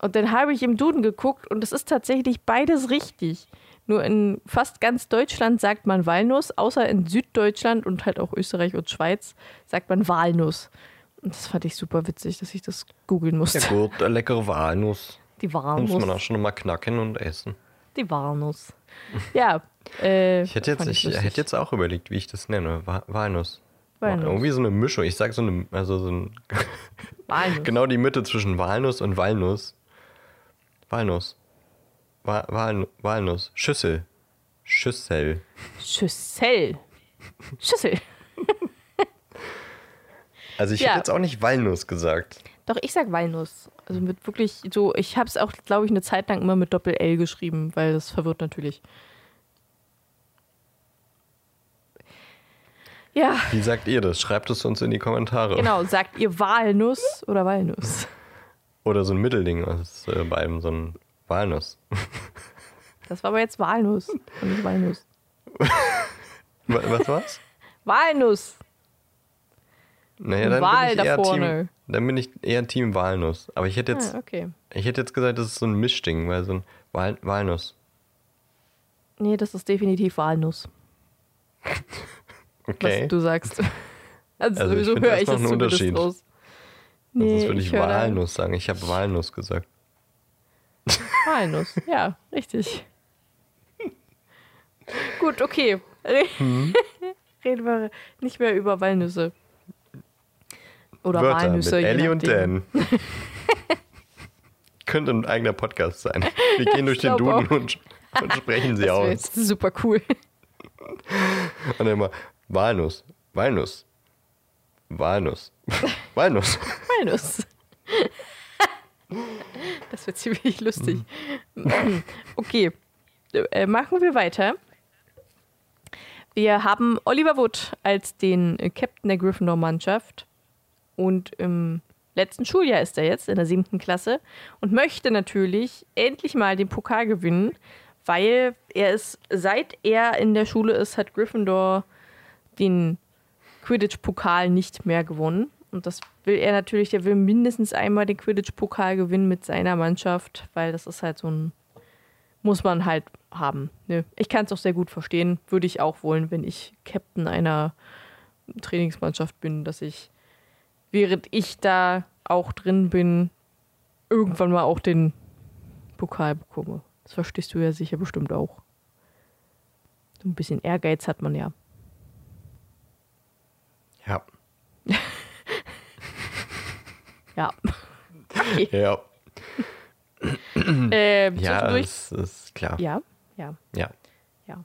B: Und dann habe ich im Duden geguckt und es ist tatsächlich beides richtig. Nur in fast ganz Deutschland sagt man Walnuss, außer in Süddeutschland und halt auch Österreich und Schweiz sagt man Walnuss. Und das fand ich super witzig, dass ich das googeln musste.
A: Ja gut, eine leckere Walnuss.
B: Die Walnuss.
A: Muss man auch schon mal knacken und essen.
B: Die Walnuss. Ja. Äh,
A: ich hätte jetzt, ich, ich hätte jetzt auch überlegt, wie ich das nenne. Walnuss.
B: Walnuss.
A: Irgendwie so eine Mischung. Ich sag so eine, also so ein
B: Walnuss.
A: genau die Mitte zwischen Walnuss und Walnuss. Walnuss. Wa Wal Walnuss. Schüssel. Schüssel.
B: Schüssel. Schüssel.
A: Also ich
B: Ja.
A: hätte jetzt auch nicht Walnuss gesagt.
B: Doch, ich sag Walnuss. Also mit wirklich so, ich habe es auch, glaube ich, eine Zeit lang immer mit Doppel-L geschrieben, weil das verwirrt natürlich. Ja,
A: Wie sagt ihr das? Schreibt es uns in die Kommentare.
B: genau. Sagt ihr Walnuss oder Walnuss?
A: Oder so ein Mittelding aus äh, beidem, so ein Walnuss.
B: Das war aber jetzt Walnuss und nicht Walnuss.
A: Wa- Was war's?
B: Walnuss.
A: Naja, dann
B: Wahl
A: bin ich
B: da
A: eher
B: vorne.
A: Team, dann bin ich eher Team Walnuss. Aber ich hätte jetzt,
B: Ah, okay.
A: ich hätte jetzt gesagt, das ist so ein Mischding, weil so ein Wal Walnuss.
B: Nee, das ist definitiv Walnuss,
A: Okay.
B: was du sagst. Also,
A: Also ich
B: so
A: finde,
B: höre ich
A: ist
B: es
A: noch ein
B: zumindest
A: Unterschied.
B: raus.
A: Sonst
B: Nee,
A: würde ich,
B: da-
A: Walnuss sagen. Ich habe Walnuss gesagt.
B: Walnuss, ja, richtig. Gut, okay.
A: Hm?
B: Reden wir nicht mehr über Walnüsse. Oder
A: Wörter
B: Walnüsse.
A: mit Ellie und. Dan. Könnte ein eigener Podcast sein. Wir gehen durch
B: Ich
A: den Duden und, und sprechen sie
B: Das
A: aus.
B: jetzt super cool.
A: Und immer Walnuss, Walnuss, Walnuss, Walnuss.
B: Walnuss. Das wird ziemlich lustig. Okay, äh, machen wir weiter. Wir haben Oliver Wood als den Captain der Gryffindor-Mannschaft. Und im letzten Schuljahr ist er jetzt, in der siebten Klasse. Und möchte natürlich endlich mal den Pokal gewinnen, weil er ist, seit er in der Schule ist, hat Gryffindor den Quidditch-Pokal nicht mehr gewonnen. Und das will er natürlich, der will mindestens einmal den Quidditch-Pokal gewinnen mit seiner Mannschaft, weil das ist halt so ein, muss man halt haben. Ne? Ich kann es auch sehr gut verstehen, würde ich auch wollen, wenn ich Captain einer Trainingsmannschaft bin, dass ich, während ich da auch drin bin, irgendwann mal auch den Pokal bekomme. Das verstehst du ja sicher bestimmt auch. So ein bisschen Ehrgeiz hat man ja.
A: Ja,
B: Ja. Okay.
A: ja,
B: Ähm,
A: ja,
B: zwischendurch.
A: das ist klar.
B: Ja, ja.
A: Ja.
B: Ja.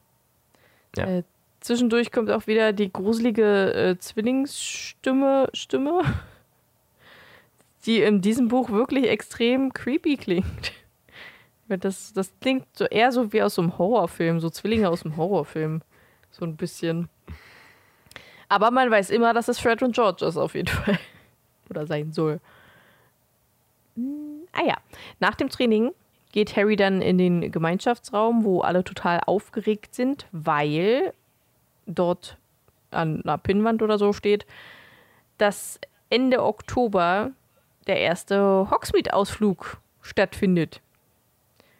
A: Ja.
B: Äh, zwischendurch kommt auch wieder die gruselige äh, Zwillingsstimme, Stimme, die in diesem Buch wirklich extrem creepy klingt. Das, das klingt so eher so wie aus so einem Horrorfilm, so Zwillinge aus einem Horrorfilm. So ein bisschen. Aber man weiß immer, dass es Fred und George ist, auf jeden Fall. Oder sein soll. Hm, ah ja, nach dem Training geht Harry dann in den Gemeinschaftsraum, wo alle total aufgeregt sind, weil dort an einer Pinnwand oder so steht, dass Ende Oktober der erste Hogsmeade-Ausflug stattfindet.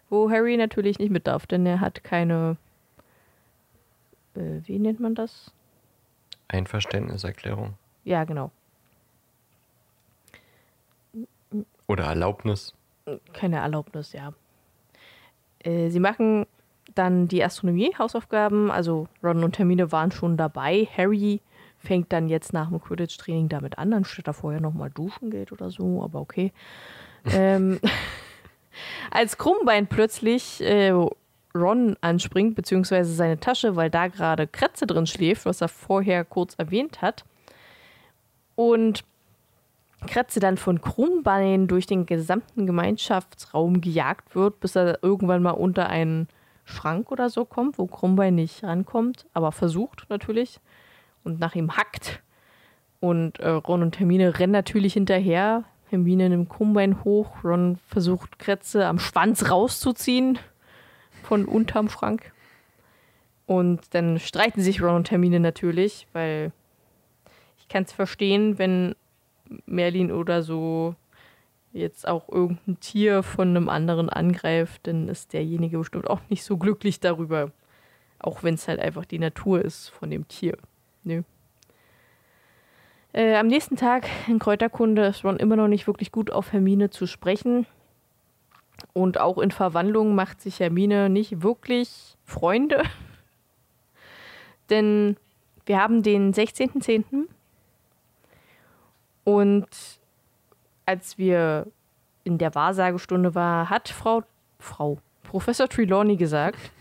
B: Wo Harry natürlich nicht mit darf, denn er hat keine. Äh, wie nennt man das?
A: Einverständniserklärung.
B: Ja, genau.
A: Oder Erlaubnis.
B: Keine Erlaubnis, ja. Äh, sie machen dann die Astronomie-Hausaufgaben. Also Ron und Hermine waren schon dabei. Harry fängt dann jetzt nach dem Quidditch-Training damit an, anstatt er vorher nochmal duschen geht oder so, aber okay. ähm, als Krummbein plötzlich äh, Ron anspringt, beziehungsweise seine Tasche, weil da gerade Kretze drin schläft, was er vorher kurz erwähnt hat. Und Kretze dann von Krummbein durch den gesamten Gemeinschaftsraum gejagt wird, bis er irgendwann mal unter einen Schrank oder so kommt, wo Krummbein nicht rankommt, aber versucht natürlich und nach ihm hackt. Und äh, Ron und Hermine rennen natürlich hinterher. Hermine nimmt Krummbein hoch. Ron versucht Kretze am Schwanz rauszuziehen von unterm Schrank. Und dann streiten sich Ron und Hermine natürlich, weil ich kann es verstehen, wenn Merlin oder so jetzt auch irgendein Tier von einem anderen angreift, dann ist derjenige bestimmt auch nicht so glücklich darüber. Auch wenn es halt einfach die Natur ist von dem Tier. Nö. Äh, am nächsten Tag in Kräuterkunde ist Ron immer noch nicht wirklich gut auf Hermine zu sprechen. Und auch in Verwandlung macht sich Hermine nicht wirklich Freunde. Denn wir haben den 16.10. Und als wir in der Wahrsagestunde waren, hat Frau, Frau Professor Trelawney gesagt,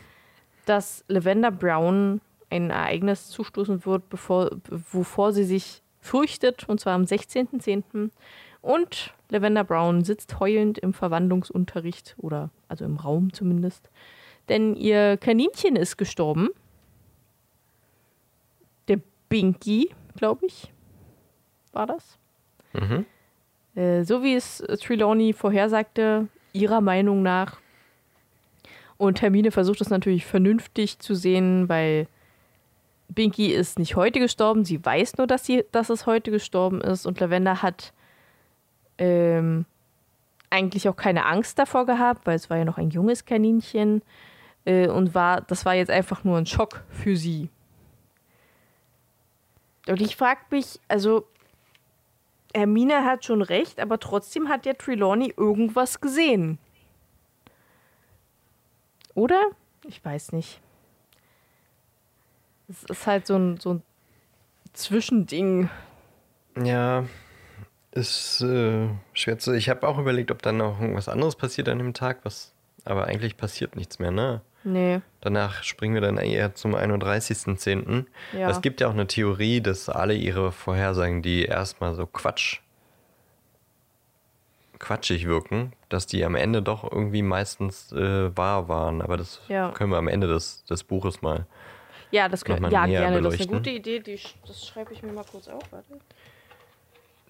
B: dass Lavender Brown ein Ereignis zustoßen wird, bevor, wovor sie sich fürchtet, und zwar am 16.10. Und Lavender Brown sitzt heulend im Verwandlungsunterricht, oder also im Raum zumindest, denn ihr Kaninchen ist gestorben. Der Binky, glaube ich, war das. Mhm. Äh, so wie es Trelawney vorhersagte, ihrer Meinung nach. Und Hermine versucht es natürlich vernünftig zu sehen, weil Binky ist nicht heute gestorben, sie weiß nur, dass, sie, dass es heute gestorben ist und Lavender hat ähm, eigentlich auch keine Angst davor gehabt, weil es war ja noch ein junges Kaninchen äh, und war, das war jetzt einfach nur ein Schock für sie. Und ich frage mich, also Hermine hat schon recht, aber trotzdem hat ja Trelawney irgendwas gesehen. Oder? Ich weiß nicht. Es ist halt so ein, so ein Zwischending.
A: Ja, ist äh, schwer zu. Ich habe auch überlegt, ob dann noch irgendwas anderes passiert an dem Tag, was. Aber eigentlich passiert nichts mehr, ne?
B: Nee.
A: Danach springen wir dann eher zum 31.10. Ja. Es gibt ja auch eine Theorie, dass alle ihre Vorhersagen, die erstmal so Quatsch, quatschig wirken, dass die am Ende doch irgendwie meistens äh, wahr waren. Aber das ja. können wir am Ende des, des Buches mal
B: ja, das können ja gerne. Beleuchten. Das ist eine gute Idee. Die, das schreibe ich mir mal kurz auf. Warte.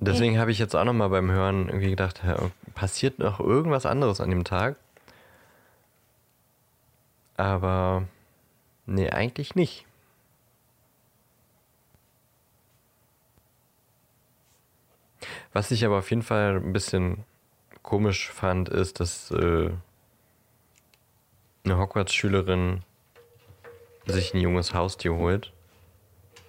A: Deswegen habe ich jetzt auch noch mal beim Hören irgendwie gedacht, passiert noch irgendwas anderes an dem Tag? Aber nee, eigentlich nicht. Was ich aber auf jeden Fall ein bisschen komisch fand, ist, dass äh, eine Hogwarts-Schülerin sich ein junges Haustier holt.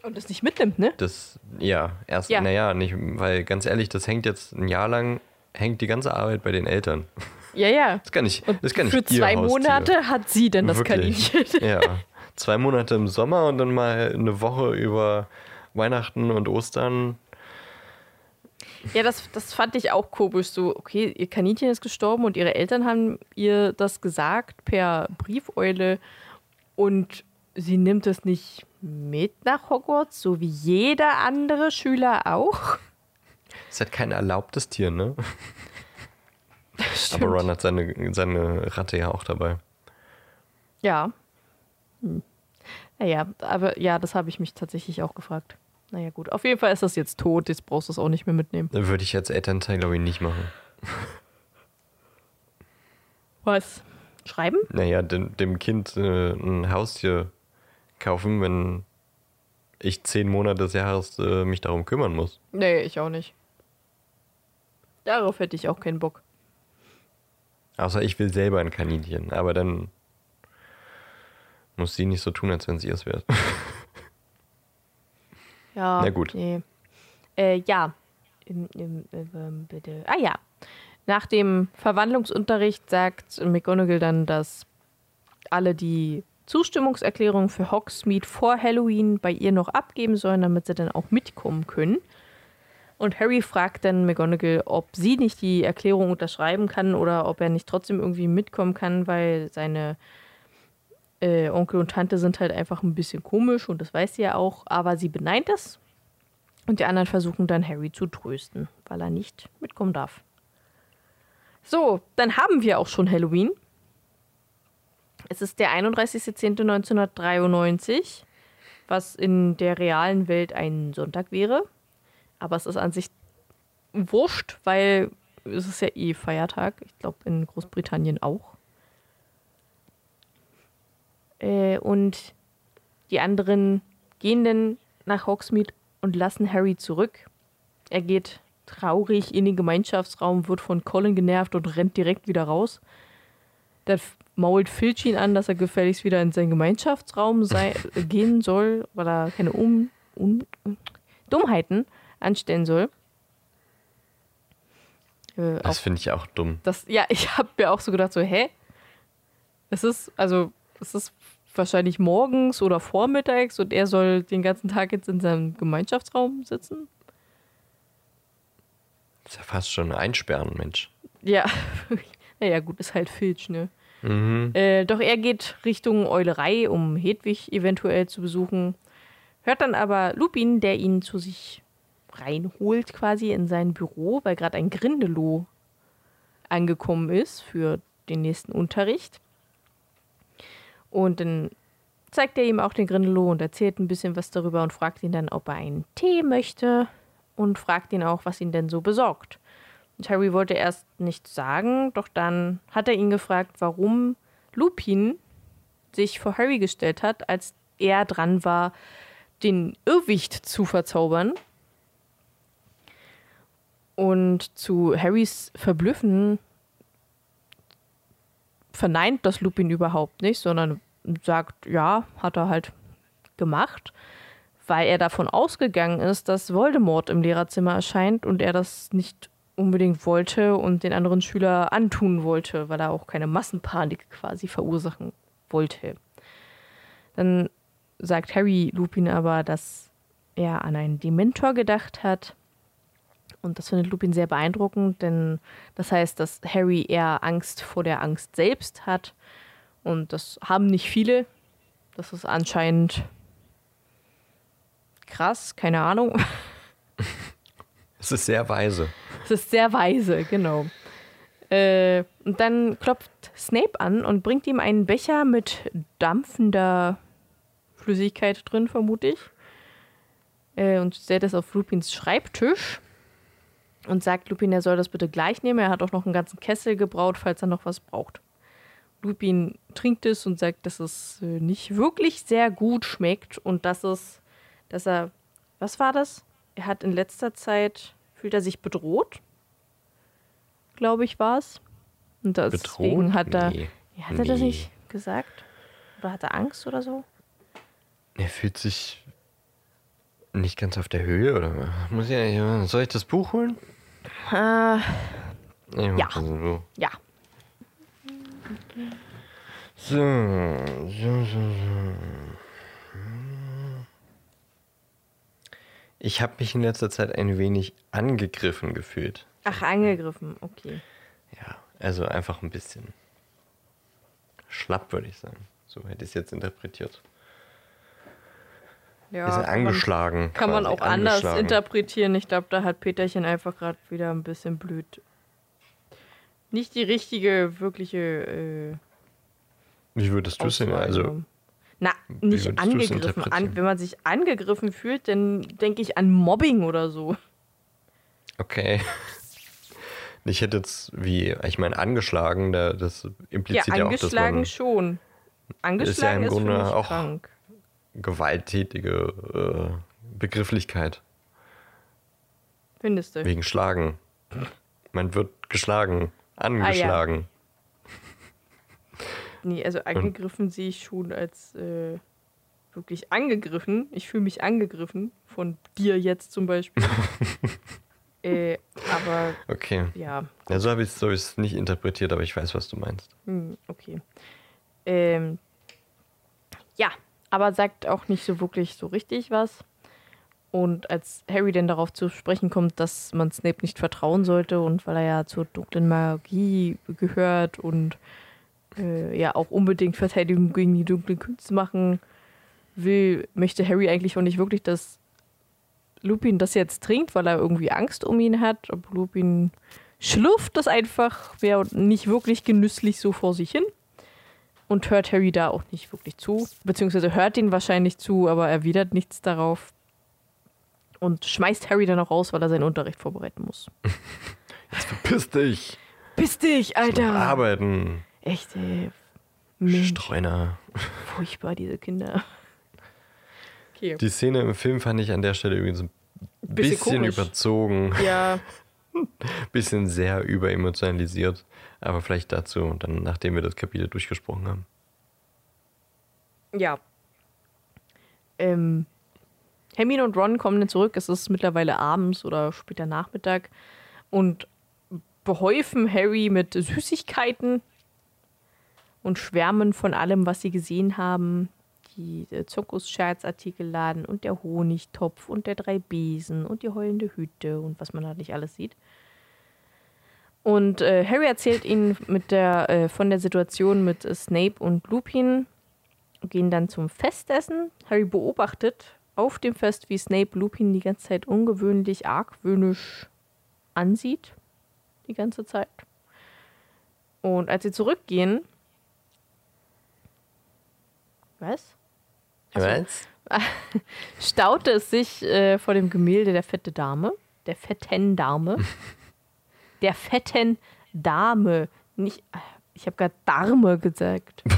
B: Und das nicht mitnimmt, ne?
A: Das, ja, erst, ja. naja, nicht, weil ganz ehrlich, das hängt jetzt ein Jahr lang, hängt die ganze Arbeit bei den Eltern.
B: Ja, ja.
A: Das kann ich, das kann
B: Für
A: ich
B: zwei Monate hat sie denn das
A: Wirklich.
B: Kaninchen.
A: Ja. Zwei Monate im Sommer und dann mal eine Woche über Weihnachten und Ostern.
B: Ja, das, das fand ich auch komisch. So, okay, ihr Kaninchen ist gestorben und ihre Eltern haben ihr das gesagt per Briefeule und sie nimmt es nicht mit nach Hogwarts, so wie jeder andere Schüler auch.
A: Ist halt kein erlaubtes Tier, ne? Aber Ron hat seine, seine Ratte ja auch dabei.
B: Ja. Hm. Naja, aber ja, das habe ich mich tatsächlich auch gefragt. Naja, gut. Auf jeden Fall ist das jetzt tot. Jetzt brauchst du es auch nicht mehr mitnehmen.
A: Dann würde ich jetzt Elternteil, glaube ich, nicht machen.
B: Was? Schreiben?
A: Naja, dem, dem Kind äh, ein Haustier kaufen, wenn ich zehn Monate des Jahres äh, mich darum kümmern muss.
B: Nee, ich auch nicht. Darauf hätte ich auch keinen Bock.
A: Außer ich will selber ein Kaninchen, aber dann muss sie nicht so tun, als wenn sie es wäre.
B: Ja.
A: Na gut.
B: Nee. Äh, ja. Im, im, im, bitte. Ah ja. Nach dem Verwandlungsunterricht sagt McGonagall dann, dass alle die Zustimmungserklärung für Hogsmeade vor Halloween bei ihr noch abgeben sollen, damit sie dann auch mitkommen können. Und Harry fragt dann McGonagall, ob sie nicht die Erklärung unterschreiben kann oder ob er nicht trotzdem irgendwie mitkommen kann, weil seine äh, Onkel und Tante sind halt einfach ein bisschen komisch und das weiß sie ja auch, aber sie beneint das. Und die anderen versuchen dann Harry zu trösten, weil er nicht mitkommen darf. So, dann haben wir auch schon Halloween. Es ist der 31.10.1993, was in der realen Welt ein Sonntag wäre. Aber es ist an sich wurscht, weil es ist ja eh Feiertag. Ich glaube in Großbritannien auch. Äh, und die anderen gehen dann nach Hogsmeade und lassen Harry zurück. Er geht traurig in den Gemeinschaftsraum, wird von Colin genervt und rennt direkt wieder raus. Dann mault Filch ihn an, dass er gefälligst wieder in seinen Gemeinschaftsraum sei, gehen soll, weil er keine um, um, Dummheiten anstellen soll.
A: Äh, das finde ich auch dumm.
B: Das, ja, ich habe mir auch so gedacht, so, hä? Es ist, also, es ist wahrscheinlich morgens oder vormittags und er soll den ganzen Tag jetzt in seinem Gemeinschaftsraum sitzen.
A: Das ist ja fast schon einsperren, Mensch.
B: Ja, naja, gut, ist halt Filch, ne? Mhm. Äh, doch er geht Richtung Eulerei, um Hedwig eventuell zu besuchen. Hört dann aber Lupin, der ihn zu sich reinholt, quasi in sein Büro, weil gerade ein Grindelow angekommen ist für den nächsten Unterricht. Und dann zeigt er ihm auch den Grindelow und erzählt ein bisschen was darüber und fragt ihn dann, ob er einen Tee möchte und fragt ihn auch, was ihn denn so besorgt. Harry wollte erst nichts sagen, doch dann hat er ihn gefragt, warum Lupin sich vor Harry gestellt hat, als er dran war, den Irrwicht zu verzaubern. Und zu Harrys Verblüffen verneint das Lupin überhaupt nicht, sondern sagt, ja, hat er halt gemacht, weil er davon ausgegangen ist, dass Voldemort im Lehrerzimmer erscheint und er das nicht unbedingt wollte und den anderen Schüler antun wollte, weil er auch keine Massenpanik quasi verursachen wollte. Dann sagt Harry Lupin aber, dass er an einen Dementor gedacht hat und das findet Lupin sehr beeindruckend, denn das heißt, dass Harry eher Angst vor der Angst selbst hat. Und das haben nicht viele. Das ist anscheinend krass, keine Ahnung.
A: Es ist sehr weise.
B: Es ist sehr weise, genau. Äh, und dann klopft Snape an und bringt ihm einen Becher mit dampfender Flüssigkeit drin, vermute ich. Äh, und stellt es auf Lupins Schreibtisch und sagt Lupin, er soll das bitte gleich nehmen. Er hat auch noch einen ganzen Kessel gebraut, falls er noch was braucht. Lupin trinkt es und sagt, dass es äh, nicht wirklich sehr gut schmeckt und dass es, dass er, was war das? Er hat in letzter Zeit, fühlt er sich bedroht, glaube ich, war es. Und deswegen bedroht? hat er, nee. hat er nee. das nicht gesagt? Oder hat er Angst oder so?
A: Er fühlt sich nicht ganz auf der Höhe, oder? Muss ich, soll ich das Buch holen?
B: Äh, ja.
A: So.
B: Ja.
A: So, so, so, so. Ich habe mich in letzter Zeit ein wenig angegriffen gefühlt.
B: Ach, angegriffen, okay.
A: Ja, also einfach ein bisschen schlapp, würde ich sagen. So hätte ich es jetzt interpretiert. Ja, ist angeschlagen.
B: Kann man, auch anders interpretieren. Ich glaube, da hat Peterchen einfach gerade wieder ein bisschen blöd. Nicht die richtige, wirkliche. Äh,
A: Wie würdest du es denn? Also.
B: Na, nicht angegriffen. An, wenn man sich angegriffen fühlt, dann denke ich an Mobbing oder so.
A: Okay. Ich hätte jetzt wie, ich meine, angeschlagen, da- das
B: Ja,
A: impliziert ja, auch, dass
B: angeschlagen
A: man
B: schon. Angeschlagen
A: im
B: ist, für
A: Grunde
B: mich
A: auch-
B: krank.
A: gewalttätige äh, Begrifflichkeit
B: Findest du?
A: wegen Schlagen. Man wird geschlagen,
B: Ah,
A: angeschlagen.
B: Nee, also angegriffen sehe ich schon als äh, wirklich angegriffen. Ich fühle mich angegriffen von dir jetzt zum Beispiel. äh, aber
A: Okay.
B: ja,
A: Ja, so habe ich es so ich's nicht interpretiert, aber ich weiß, was du meinst.
B: hm, okay. Ähm, ja, aber sagt auch nicht so wirklich so richtig was. Und als Harry dann darauf zu sprechen kommt, dass man Snape nicht vertrauen sollte und weil er ja zur dunklen Magie gehört und äh, ja auch unbedingt Verteidigung gegen die dunklen Künste machen will, möchte Harry eigentlich auch nicht wirklich, dass Lupin das jetzt trinkt, weil er irgendwie Angst um ihn hat. Aber Lupin schlürft das einfach, wäre nicht wirklich genüsslich so vor sich hin. Und hört Harry da auch nicht wirklich zu. Beziehungsweise hört ihn wahrscheinlich zu, aber erwidert nichts darauf. Und schmeißt Harry dann auch raus, weil er seinen Unterricht vorbereiten muss.
A: Jetzt verpiss dich!
B: Piss dich, Alter!
A: Arbeiten!
B: Echt, ey. Mensch,
A: Streuner.
B: furchtbar, diese Kinder. Okay.
A: Die Szene im Film fand ich an der Stelle übrigens ein
B: Bisschen
A: bisschen, überzogen,
B: Ja,
A: bisschen sehr überemotionalisiert. Aber vielleicht dazu, dann nachdem wir das Kapitel durchgesprochen haben.
B: ja. Ähm, Hermine und Ron kommen dann zurück. Es ist mittlerweile abends oder später Nachmittag und behäufen Harry mit Süßigkeiten und schwärmen von allem, was sie gesehen haben. Die äh, Zirkus-Scherzartikelladen und der Honigtopf und der drei Besen und die heulende Hütte und was man da nicht alles sieht. Und äh, Harry erzählt ihnen mit der, äh, von der Situation mit Snape und Lupin, gehen dann zum Festessen. Harry beobachtet auf dem Fest, wie Snape Lupin die ganze Zeit ungewöhnlich argwöhnisch ansieht. Die ganze Zeit. Und als sie zurückgehen. Was? Ach so.
A: Was?
B: staute es sich äh, vor dem Gemälde der fette Dame, der fetten Dame, der fetten Dame, nicht, ich habe gerade Dame gesagt.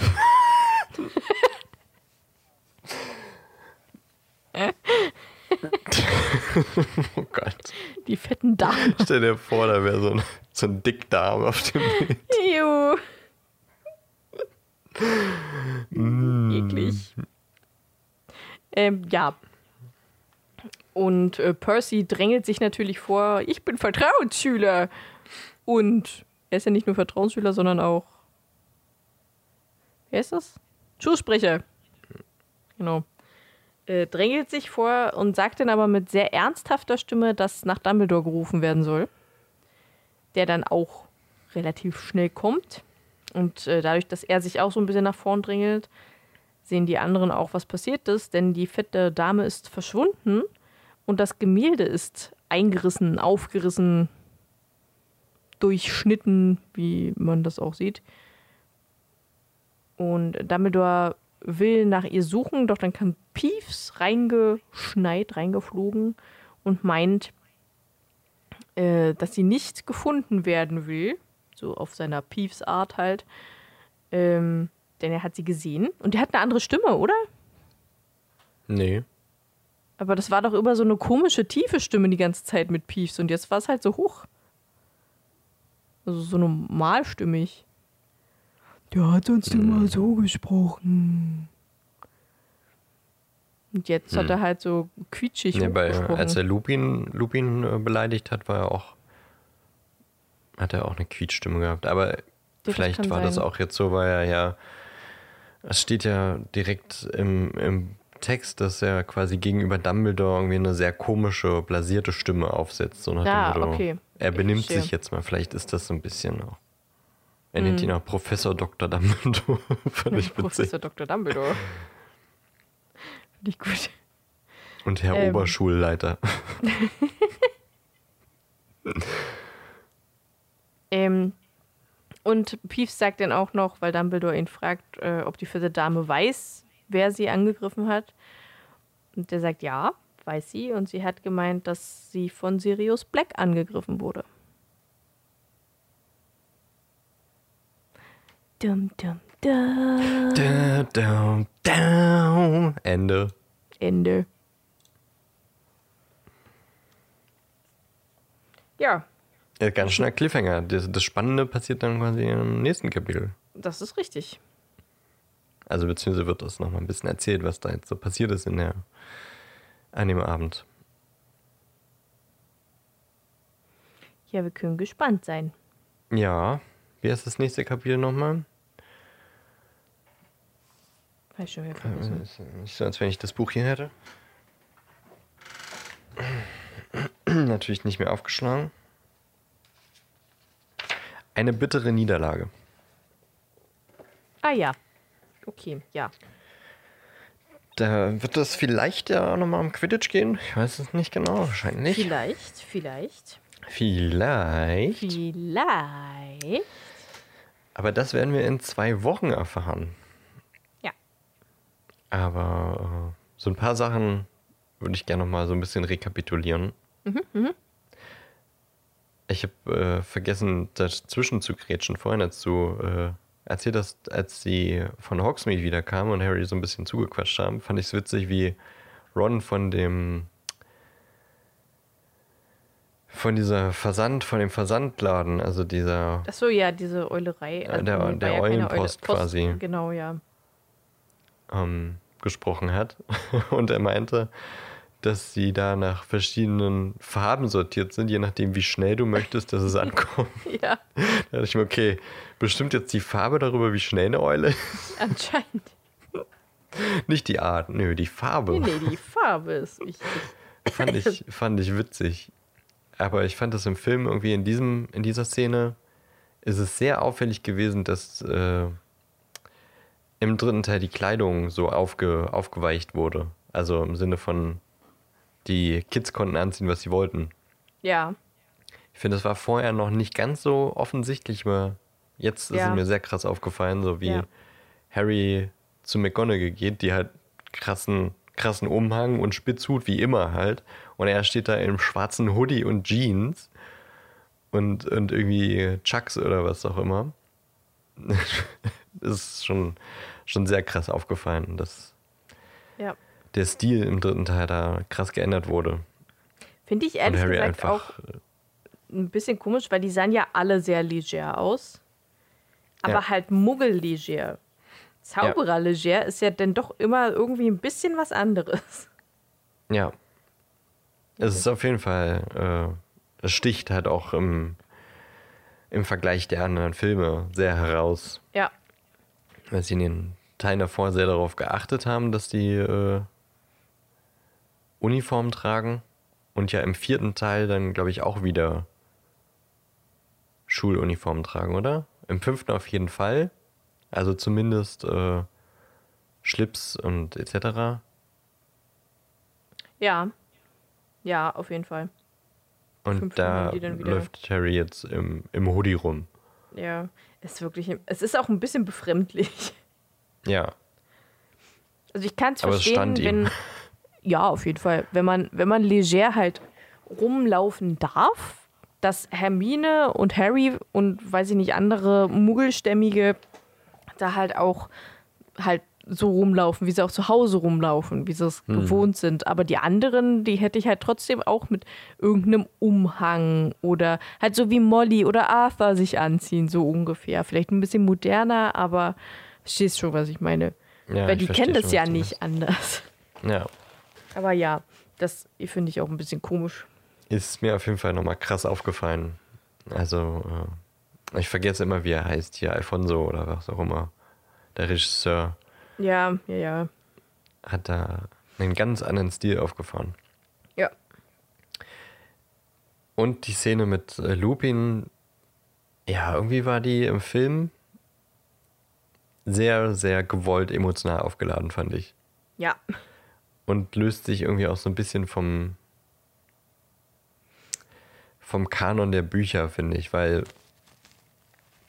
A: Oh Gott.
B: Die fetten Damen.
A: Stell dir vor, da wäre so ein, so ein Dickdarm auf dem Bild.
B: Ew. Eklig. Ähm, ja. Und äh, Percy drängelt sich natürlich vor, ich bin Vertrauensschüler. Und er ist ja nicht nur Vertrauensschüler, sondern auch. Wer ist das? Schulsprecher. Genau. Äh, drängelt sich vor und sagt dann aber mit sehr ernsthafter Stimme, dass nach Dumbledore gerufen werden soll. Der dann auch relativ schnell kommt. Und äh, dadurch, dass er sich auch so ein bisschen nach vorn drängelt, sehen die anderen auch, was passiert ist, denn die fette Dame ist verschwunden und das Gemälde ist eingerissen, aufgerissen, durchschnitten, wie man das auch sieht. Und Dumbledore will nach ihr suchen, doch dann kam Peeves reingeschneit, reingeflogen und meint, äh, dass sie nicht gefunden werden will, so auf seiner Peeves-Art halt. Ähm, denn er hat sie gesehen und er hat eine andere Stimme, oder?
A: Nee.
B: Aber das war doch immer so eine komische, tiefe Stimme die ganze Zeit mit Peeves und jetzt war es halt so hoch. Also so normalstimmig. Der hat sonst immer so gesprochen. Und jetzt hat er halt so quietschig
A: Nee, bei,
B: gesprochen.
A: als er Lupin, Lupin äh, beleidigt hat, war er auch. Hat er auch eine Quietschstimme gehabt. Aber
B: das
A: vielleicht war das
B: sein.
A: auch jetzt so, weil er ja. Es steht ja direkt im, im Text, dass er quasi gegenüber Dumbledore irgendwie eine sehr komische, blasierte Stimme aufsetzt. So nach
B: Ja,
A: dem Motto,
B: okay.
A: Er benimmt sich jetzt mal. Vielleicht ist das so ein bisschen auch. Er nennt ihn auch Professor Dr. Dumbledore. Fand ich.
B: Professor Dr. Dumbledore. Finde ich gut.
A: Und Herr
B: Ähm.
A: Oberschulleiter.
B: Ähm, und Peeves sagt dann auch noch, weil Dumbledore ihn fragt, äh, ob die vierte Dame weiß, wer sie angegriffen hat. Und der sagt, ja, weiß sie. Und sie hat gemeint, dass sie von Sirius Black angegriffen wurde. Dum, dum, dum.
A: Da, da, da. Ende.
B: Ende. Ja,
A: Ja, ganz schöner Cliffhanger. Das, das Spannende passiert dann quasi im nächsten Kapitel.
B: das ist richtig.
A: Also beziehungsweise wird das nochmal ein bisschen erzählt, was da jetzt so passiert ist in der an dem Abend.
B: Ja, wir können gespannt sein.
A: Ja, wie heißt das nächste Kapitel nochmal?
B: Weiß schon wieder
A: Äh,
B: vergessen.
A: ist Nicht so, als wenn ich das Buch hier hätte. Natürlich nicht mehr aufgeschlagen. Eine bittere Niederlage.
B: Ah ja. Okay, ja.
A: Da wird es vielleicht ja nochmal um Quidditch gehen. Ich weiß es nicht genau, wahrscheinlich.
B: Vielleicht, vielleicht,
A: Vielleicht.
B: vielleicht.
A: Aber das werden wir in zwei Wochen erfahren.
B: Ja.
A: Aber äh, so ein paar Sachen würde ich gerne noch mal so ein bisschen rekapitulieren. Ich habe äh, vergessen, dazwischen zu grätschen vorhin, als du äh, erzählt hast, als sie von Hogsmeade wiederkam und Harry so ein bisschen zugequatscht haben, fand ich es witzig, wie Ron von dem von dieser Versand, von dem Versandladen, also dieser
B: Achso, ja, diese Eulerei.
A: Ja, der- der
B: keine
A: Eulenpost
B: Post,
A: quasi.
B: Genau, ja.
A: ähm, gesprochen hat. Und er meinte, dass sie da nach verschiedenen Farben sortiert sind, je nachdem, wie schnell du möchtest, dass es ankommt.
B: Ja,
A: Da dachte ich mir, okay, bestimmt jetzt die Farbe darüber, wie schnell eine Eule ist.
B: anscheinend.
A: Nicht die Art, nö, die Farbe.
B: Nee, nee, die Farbe ist wichtig.
A: Fand, ich, fand ich witzig. Aber ich fand das im Film irgendwie in, diesem, in dieser Szene ist es sehr auffällig gewesen, dass äh, im dritten Teil die Kleidung so aufge, aufgeweicht wurde. Also im Sinne von, die Kids konnten anziehen, was sie wollten.
B: Ja,
A: Ich finde, das war vorher noch nicht ganz so offensichtlich, aber jetzt ist
B: Ja.
A: es mir sehr krass aufgefallen, so wie
B: Ja.
A: Harry zu McGonagall geht, die halt krassen, krassen Umhang und Spitzhut wie immer halt. Und er steht da im schwarzen Hoodie und Jeans und, und irgendwie Chucks oder was auch immer. das ist schon, schon sehr krass aufgefallen, dass
B: ja.
A: Der Stil im dritten Teil da krass geändert wurde.
B: Finde ich ehrlich gesagt auch
A: einfach
B: ein bisschen komisch, weil die sahen ja alle sehr leger aus. Aber
A: Ja.
B: halt Muggel-leger. Zauberer-leger ist ja dann doch immer irgendwie ein bisschen was anderes.
A: Ja. Es ist auf jeden Fall, äh, es sticht halt auch im, im Vergleich der anderen Filme sehr heraus,
B: Ja,
A: weil sie in den Teilen davor sehr darauf geachtet haben, dass die äh, Uniform tragen und ja im vierten Teil dann, glaube ich, auch wieder Schuluniformen tragen, oder? Im fünften auf jeden Fall. Also zumindest äh, Schlips und etc.
B: ja. Ja, auf jeden Fall.
A: Und
B: Fünften
A: da läuft Harry jetzt im, im Hoodie rum.
B: Ja, ist wirklich. Es ist auch ein bisschen befremdlich.
A: Ja,
B: Also ich kann es verstehen, wenn. Ja, auf jeden Fall. Wenn man, wenn man leger halt rumlaufen darf, dass Hermine und Harry und weiß ich nicht, andere Muggelstämmige da halt auch halt so rumlaufen, wie sie auch zu Hause rumlaufen, wie sie es
A: Hm.
B: gewohnt sind. Aber die anderen, die hätte ich halt trotzdem auch mit irgendeinem Umhang oder halt so wie Molly oder Arthur sich anziehen, so ungefähr. Vielleicht ein bisschen moderner, aber verstehst schon, was ich meine.
A: ja
B: Weil die kennen das ja nicht anders.
A: Ja,
B: Aber ja, das finde ich auch ein bisschen komisch.
A: ist mir auf jeden Fall nochmal krass aufgefallen. Also, äh, ich vergesse immer, wie er heißt hier, Alfonso oder was auch immer. Der Regisseur
B: Ja, ja, ja.
A: hat da einen ganz anderen Stil aufgefahren.
B: Ja.
A: Und die Szene mit äh, Lupin, ja, irgendwie war die im Film sehr, sehr gewollt emotional aufgeladen, fand ich.
B: Ja.
A: Und löst sich irgendwie auch so ein bisschen vom vom Kanon der Bücher, finde ich, weil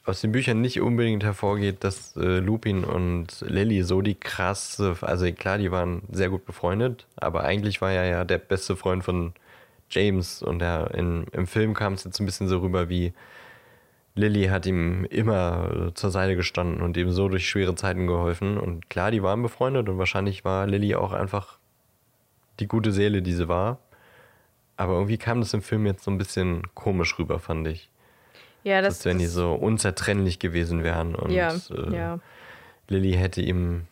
A: aus den Büchern nicht unbedingt hervorgeht, dass äh, Lupin und Lily so die krasse, also klar, die waren sehr gut befreundet, aber eigentlich war er ja der beste Freund von James und er in, im Film kam es jetzt ein bisschen so rüber wie Lily hat ihm immer zur Seite gestanden und ihm so durch schwere Zeiten geholfen und klar, die waren befreundet und wahrscheinlich war Lily auch einfach die gute Seele, die sie war. Aber irgendwie kam das im Film jetzt so ein bisschen komisch rüber, fand ich.
B: Ja, das,
A: Als wenn die so unzertrennlich gewesen wären und
B: ja,
A: äh,
B: ja.
A: Lily hätte ihm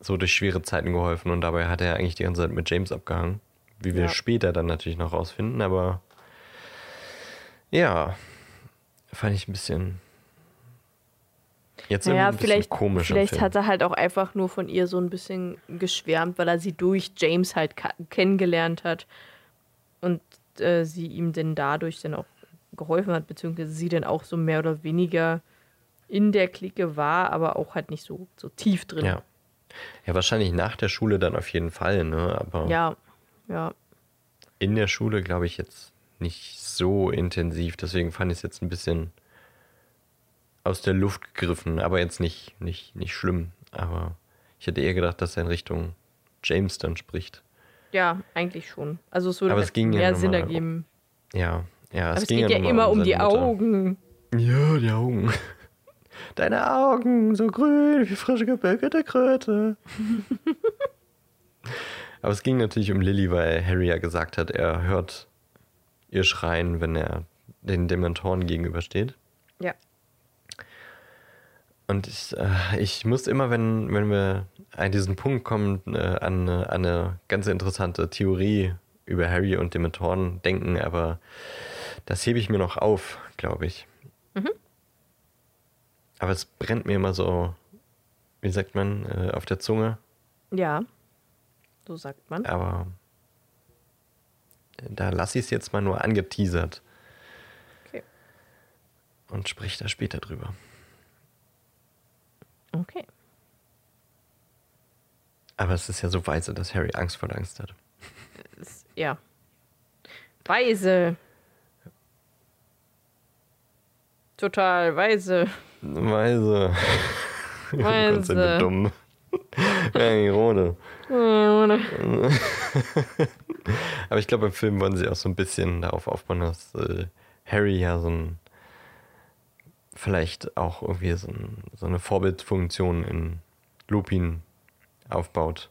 A: so durch schwere Zeiten geholfen und dabei hat er eigentlich die ganze Zeit mit James abgehangen. Wie wir
B: Ja.
A: später dann natürlich noch rausfinden, aber ja, fand ich ein bisschen. Jetzt
B: Naja,
A: ein bisschen
B: vielleicht,
A: komisch.
B: vielleicht
A: Film.
B: hat er halt auch einfach nur von ihr so ein bisschen geschwärmt, weil er sie durch James halt kennengelernt hat und äh, sie ihm denn dadurch dann auch geholfen hat, beziehungsweise sie dann auch so mehr oder weniger in der Clique war, aber auch halt nicht so, so tief drin.
A: Ja. Ja, wahrscheinlich nach der Schule dann auf jeden Fall, ne? Aber
B: ja. ja.
A: in der Schule glaube ich jetzt nicht so intensiv. Deswegen fand ich es jetzt ein bisschen aus der Luft gegriffen, aber jetzt nicht, nicht, nicht schlimm. Aber ich hätte eher gedacht, dass er in Richtung James dann spricht.
B: Ja, eigentlich schon. Also es würde
A: Aber
B: halt
A: es ging ja
B: mehr
A: nun
B: Sinn
A: mal-
B: ergeben.
A: Ja, ja.
B: Aber es
A: ging
B: geht ja
A: mal
B: immer um die
A: Mutter.
B: Augen.
A: Ja, die Augen. Deine Augen, so grün wie frische gebökelte Kröte. Aber es ging natürlich um Lilly, weil Harry ja gesagt hat, er hört ihr schreien, wenn er den Dementoren gegenübersteht. Und ich, äh, ich muss immer, wenn, wenn wir an diesen Punkt kommen, äh, an, eine- an eine ganz interessante Theorie über Harry und Dementoren denken, aber das hebe ich mir noch auf, glaube ich. Aber es brennt mir immer so, wie sagt man, äh, auf der Zunge.
B: Ja. So sagt man.
A: Aber da lasse ich es jetzt mal nur angeteasert
B: Okay.
A: und sprich da später drüber.
B: Okay.
A: Aber es ist ja so weise, dass Harry Angst vor der Angst hat.
B: Ja. Weise. Total weise.
A: Weise.
B: Weise.
A: Gott sei Dank dumm. Irone. Aber ich glaube, im Film wollen sie auch so ein bisschen darauf aufbauen, dass äh, Harry ja so ein vielleicht auch irgendwie so, ein, so eine Vorbildfunktion in Lupin aufbaut.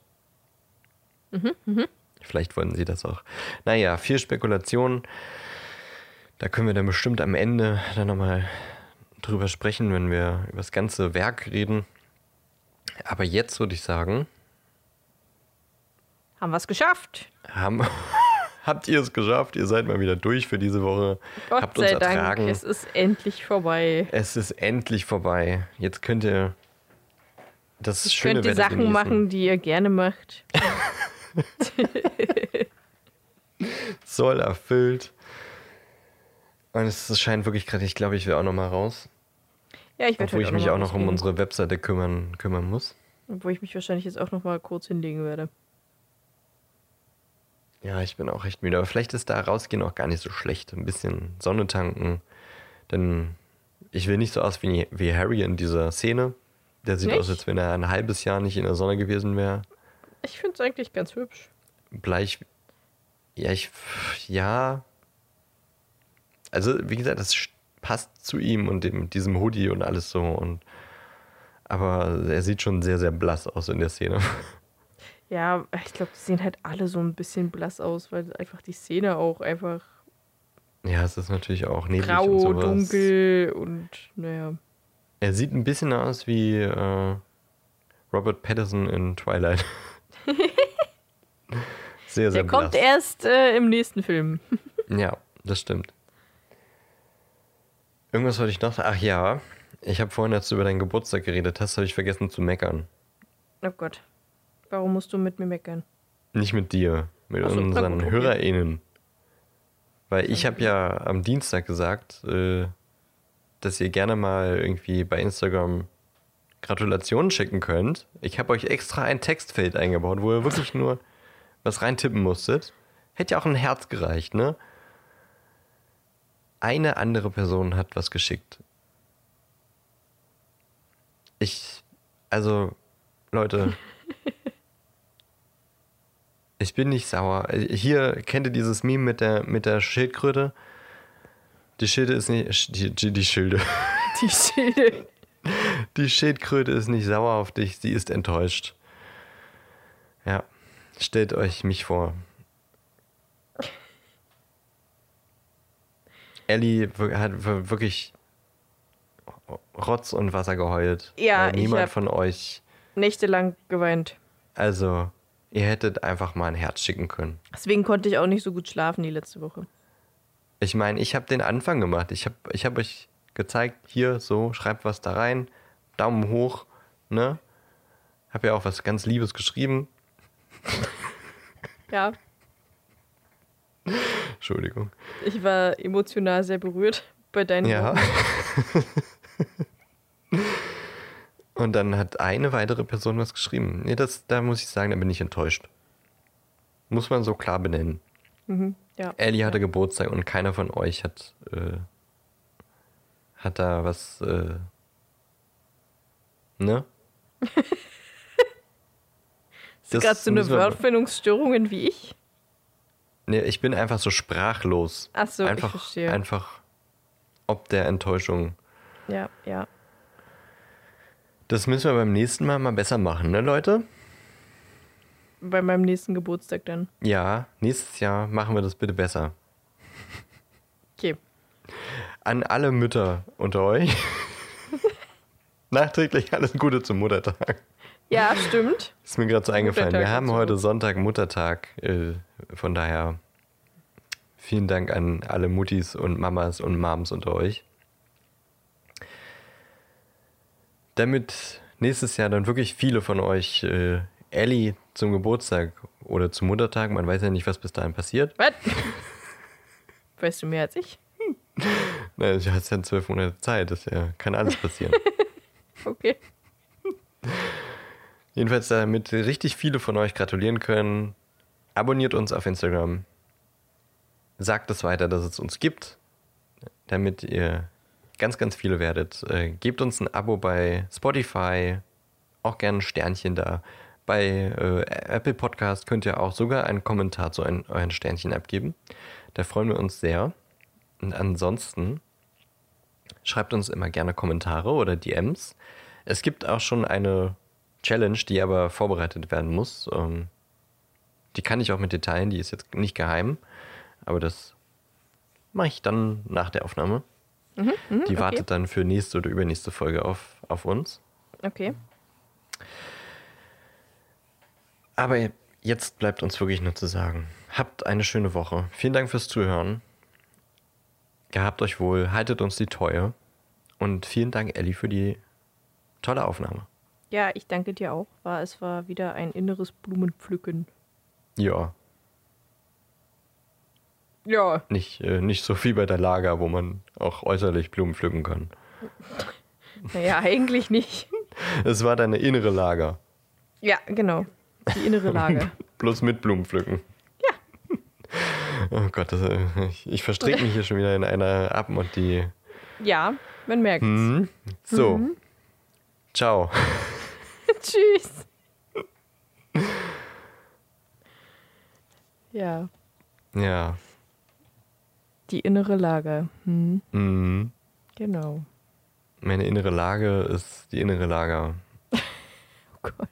A: Vielleicht wollen sie das auch. Naja, viel Spekulation. Da können wir dann bestimmt am Ende dann nochmal drüber sprechen, wenn wir über das ganze Werk reden. Aber jetzt würde ich sagen,
B: Haben wir es geschafft.
A: haben, habt ihr es geschafft. Ihr seid mal wieder durch für diese Woche.
B: Gott
A: habt uns
B: sei Dank,
A: ertragen.
B: es ist endlich vorbei.
A: Es ist endlich vorbei. Jetzt könnt ihr das
B: Ich
A: schöne
B: könnt ihr
A: Wetter
B: Sachen
A: genießen.
B: machen, die ihr gerne macht.
A: Soll erfüllt. Und es scheint wirklich gerade, ich glaube, ich will auch noch mal raus.
B: Ja, ich werde
A: Obwohl ich
B: heute
A: mich auch noch um unsere Webseite kümmern, kümmern muss.
B: Obwohl ich mich wahrscheinlich jetzt auch noch mal kurz hinlegen werde.
A: Ja, ich bin auch recht müde. Aber vielleicht ist da rausgehen auch gar nicht so schlecht. Ein bisschen Sonne tanken. Denn ich will nicht so aus wie, wie Harry in dieser Szene. Der sieht
B: Nicht?
A: aus, als wenn er ein halbes Jahr nicht in der Sonne gewesen wäre.
B: Ich finde es eigentlich ganz hübsch.
A: Bleich. Ja, ich. Ja. Also, wie gesagt, das passt zu ihm und dem, diesem Hoodie und alles so. Und, aber er sieht schon sehr, sehr blass aus in der Szene.
B: Ja, ich glaube, die sehen halt alle so ein bisschen blass aus, weil einfach die Szene auch einfach
A: Ja, es ist natürlich auch neblig und
B: grau,
A: sowas.
B: dunkel und naja.
A: Er sieht ein bisschen aus wie äh, Robert Pattinson in Twilight. sehr, sehr
B: Der kommt
A: blass.
B: erst äh, im nächsten Film.
A: Ja, das stimmt. Irgendwas wollte ich noch. Ach ja, ich habe vorhin, als du über deinen Geburtstag geredet hast, habe ich vergessen zu meckern.
B: Oh Gott. Warum musst du mit mir meckern?
A: Nicht mit dir, mit
B: so,
A: unseren
B: gut, okay.
A: HörerInnen. Weil ich habe ja am Dienstag gesagt, äh, dass ihr gerne mal irgendwie bei Instagram Gratulationen schicken könnt. Ich habe euch extra ein Textfeld eingebaut, wo ihr wirklich nur was reintippen musstet. Hätte ja auch ein Herz gereicht, ne? Eine andere Person hat was geschickt. Ich, also, Leute. ich bin nicht sauer. Hier kennt ihr dieses Meme mit der, mit der Schildkröte? Die Schilde ist nicht. Die, die, die Schilde.
B: Die Schilde.
A: Die Schildkröte ist nicht sauer auf dich, sie ist enttäuscht. Ja, stellt euch mich vor. Ellie hat wir- wirklich Rotz und Wasser geheult.
B: Ja, ich
A: niemand
B: hab-
A: von euch.
B: Nächtelang geweint.
A: Also, ihr hättet einfach mal ein Herz schicken können.
B: Deswegen konnte ich auch nicht so gut schlafen die letzte Woche.
A: Ich meine, ich habe den Anfang gemacht. Ich habe ich hab euch gezeigt, hier so, schreibt was da rein, Daumen hoch, ne? Hab ja auch was ganz Liebes geschrieben.
B: Ja,
A: Entschuldigung.
B: ich war emotional sehr berührt bei deinen
A: Ja. Und dann hat eine weitere Person was geschrieben. Nee, das, da muss ich sagen, da bin ich enttäuscht. Muss man so klar benennen.
B: Mhm, ja.
A: Ellie hatte Geburtstag und keiner von euch hat, äh, hat da was, äh, ne?
B: Hast gerade so eine Wortfindungsstörungen wie ich?
A: Nee, ich bin einfach so sprachlos.
B: Ach so, ich
A: einfach,
B: verstehe.
A: Einfach ob der Enttäuschung.
B: Ja, ja.
A: Das müssen wir beim nächsten Mal mal besser machen, ne, Leute?
B: Bei meinem nächsten Geburtstag dann.
A: Ja, nächstes Jahr machen wir das bitte besser.
B: Okay.
A: An alle Mütter unter euch. Nachträglich alles Gute zum Muttertag.
B: Ja, stimmt.
A: Ist mir gerade so eingefallen.
B: Muttertag
A: Wir haben heute Sonntag Muttertag. Äh, von daher vielen Dank an alle Muttis und Mamas und Moms unter euch. Damit nächstes Jahr dann wirklich viele von euch äh, Ellie zum Geburtstag oder zum Muttertag, man weiß ja nicht, was bis dahin passiert.
B: Was? Weißt du mehr als ich?
A: Na, du hast ja zwölf Monate Zeit, das ja, kann alles passieren.
B: Okay.
A: Jedenfalls, damit richtig viele von euch gratulieren können, abonniert uns auf Instagram. Sagt es weiter, dass es uns gibt, damit ihr ganz, ganz viele werdet. Äh, gebt uns ein Abo bei Spotify, auch gerne ein Sternchen da. Bei äh, Apple Podcast könnt ihr auch sogar einen Kommentar zu ein, euren Sternchen abgeben. Da freuen wir uns sehr. Und ansonsten schreibt uns immer gerne Kommentare oder DMs. Es gibt auch schon eine Challenge, die aber vorbereitet werden muss. Ähm, die kann ich auch mit Detailen, die ist jetzt nicht geheim, aber das mache ich dann nach der Aufnahme. Die wartet dann für nächste oder übernächste Folge auf, auf uns.
B: Okay.
A: Aber jetzt bleibt uns wirklich nur zu sagen, habt eine schöne Woche. Vielen Dank fürs Zuhören. Gehabt euch wohl, haltet uns die Treue. Und vielen Dank, Ellie, für die tolle Aufnahme.
B: Ja, ich danke dir auch. War, es war wieder ein inneres Blumenpflücken.
A: Ja,
B: Ja.
A: nicht, äh, nicht so wie bei der Lager, wo man auch äußerlich Blumen pflücken kann.
B: Naja, eigentlich nicht.
A: Es war deine innere Lager.
B: Ja, genau. Die innere Lage.
A: Bloß mit Blumen pflücken.
B: Ja.
A: Oh Gott, das, ich, ich verstricke mich hier schon wieder in einer und die.
B: Ja, man merkt
A: Hm, so. Ciao.
B: Tschüss. Ja,
A: Ja.
B: Die innere Lage. Hm,
A: Mhm.
B: genau.
A: Meine innere Lage ist die innere Lager.
B: Oh Gott.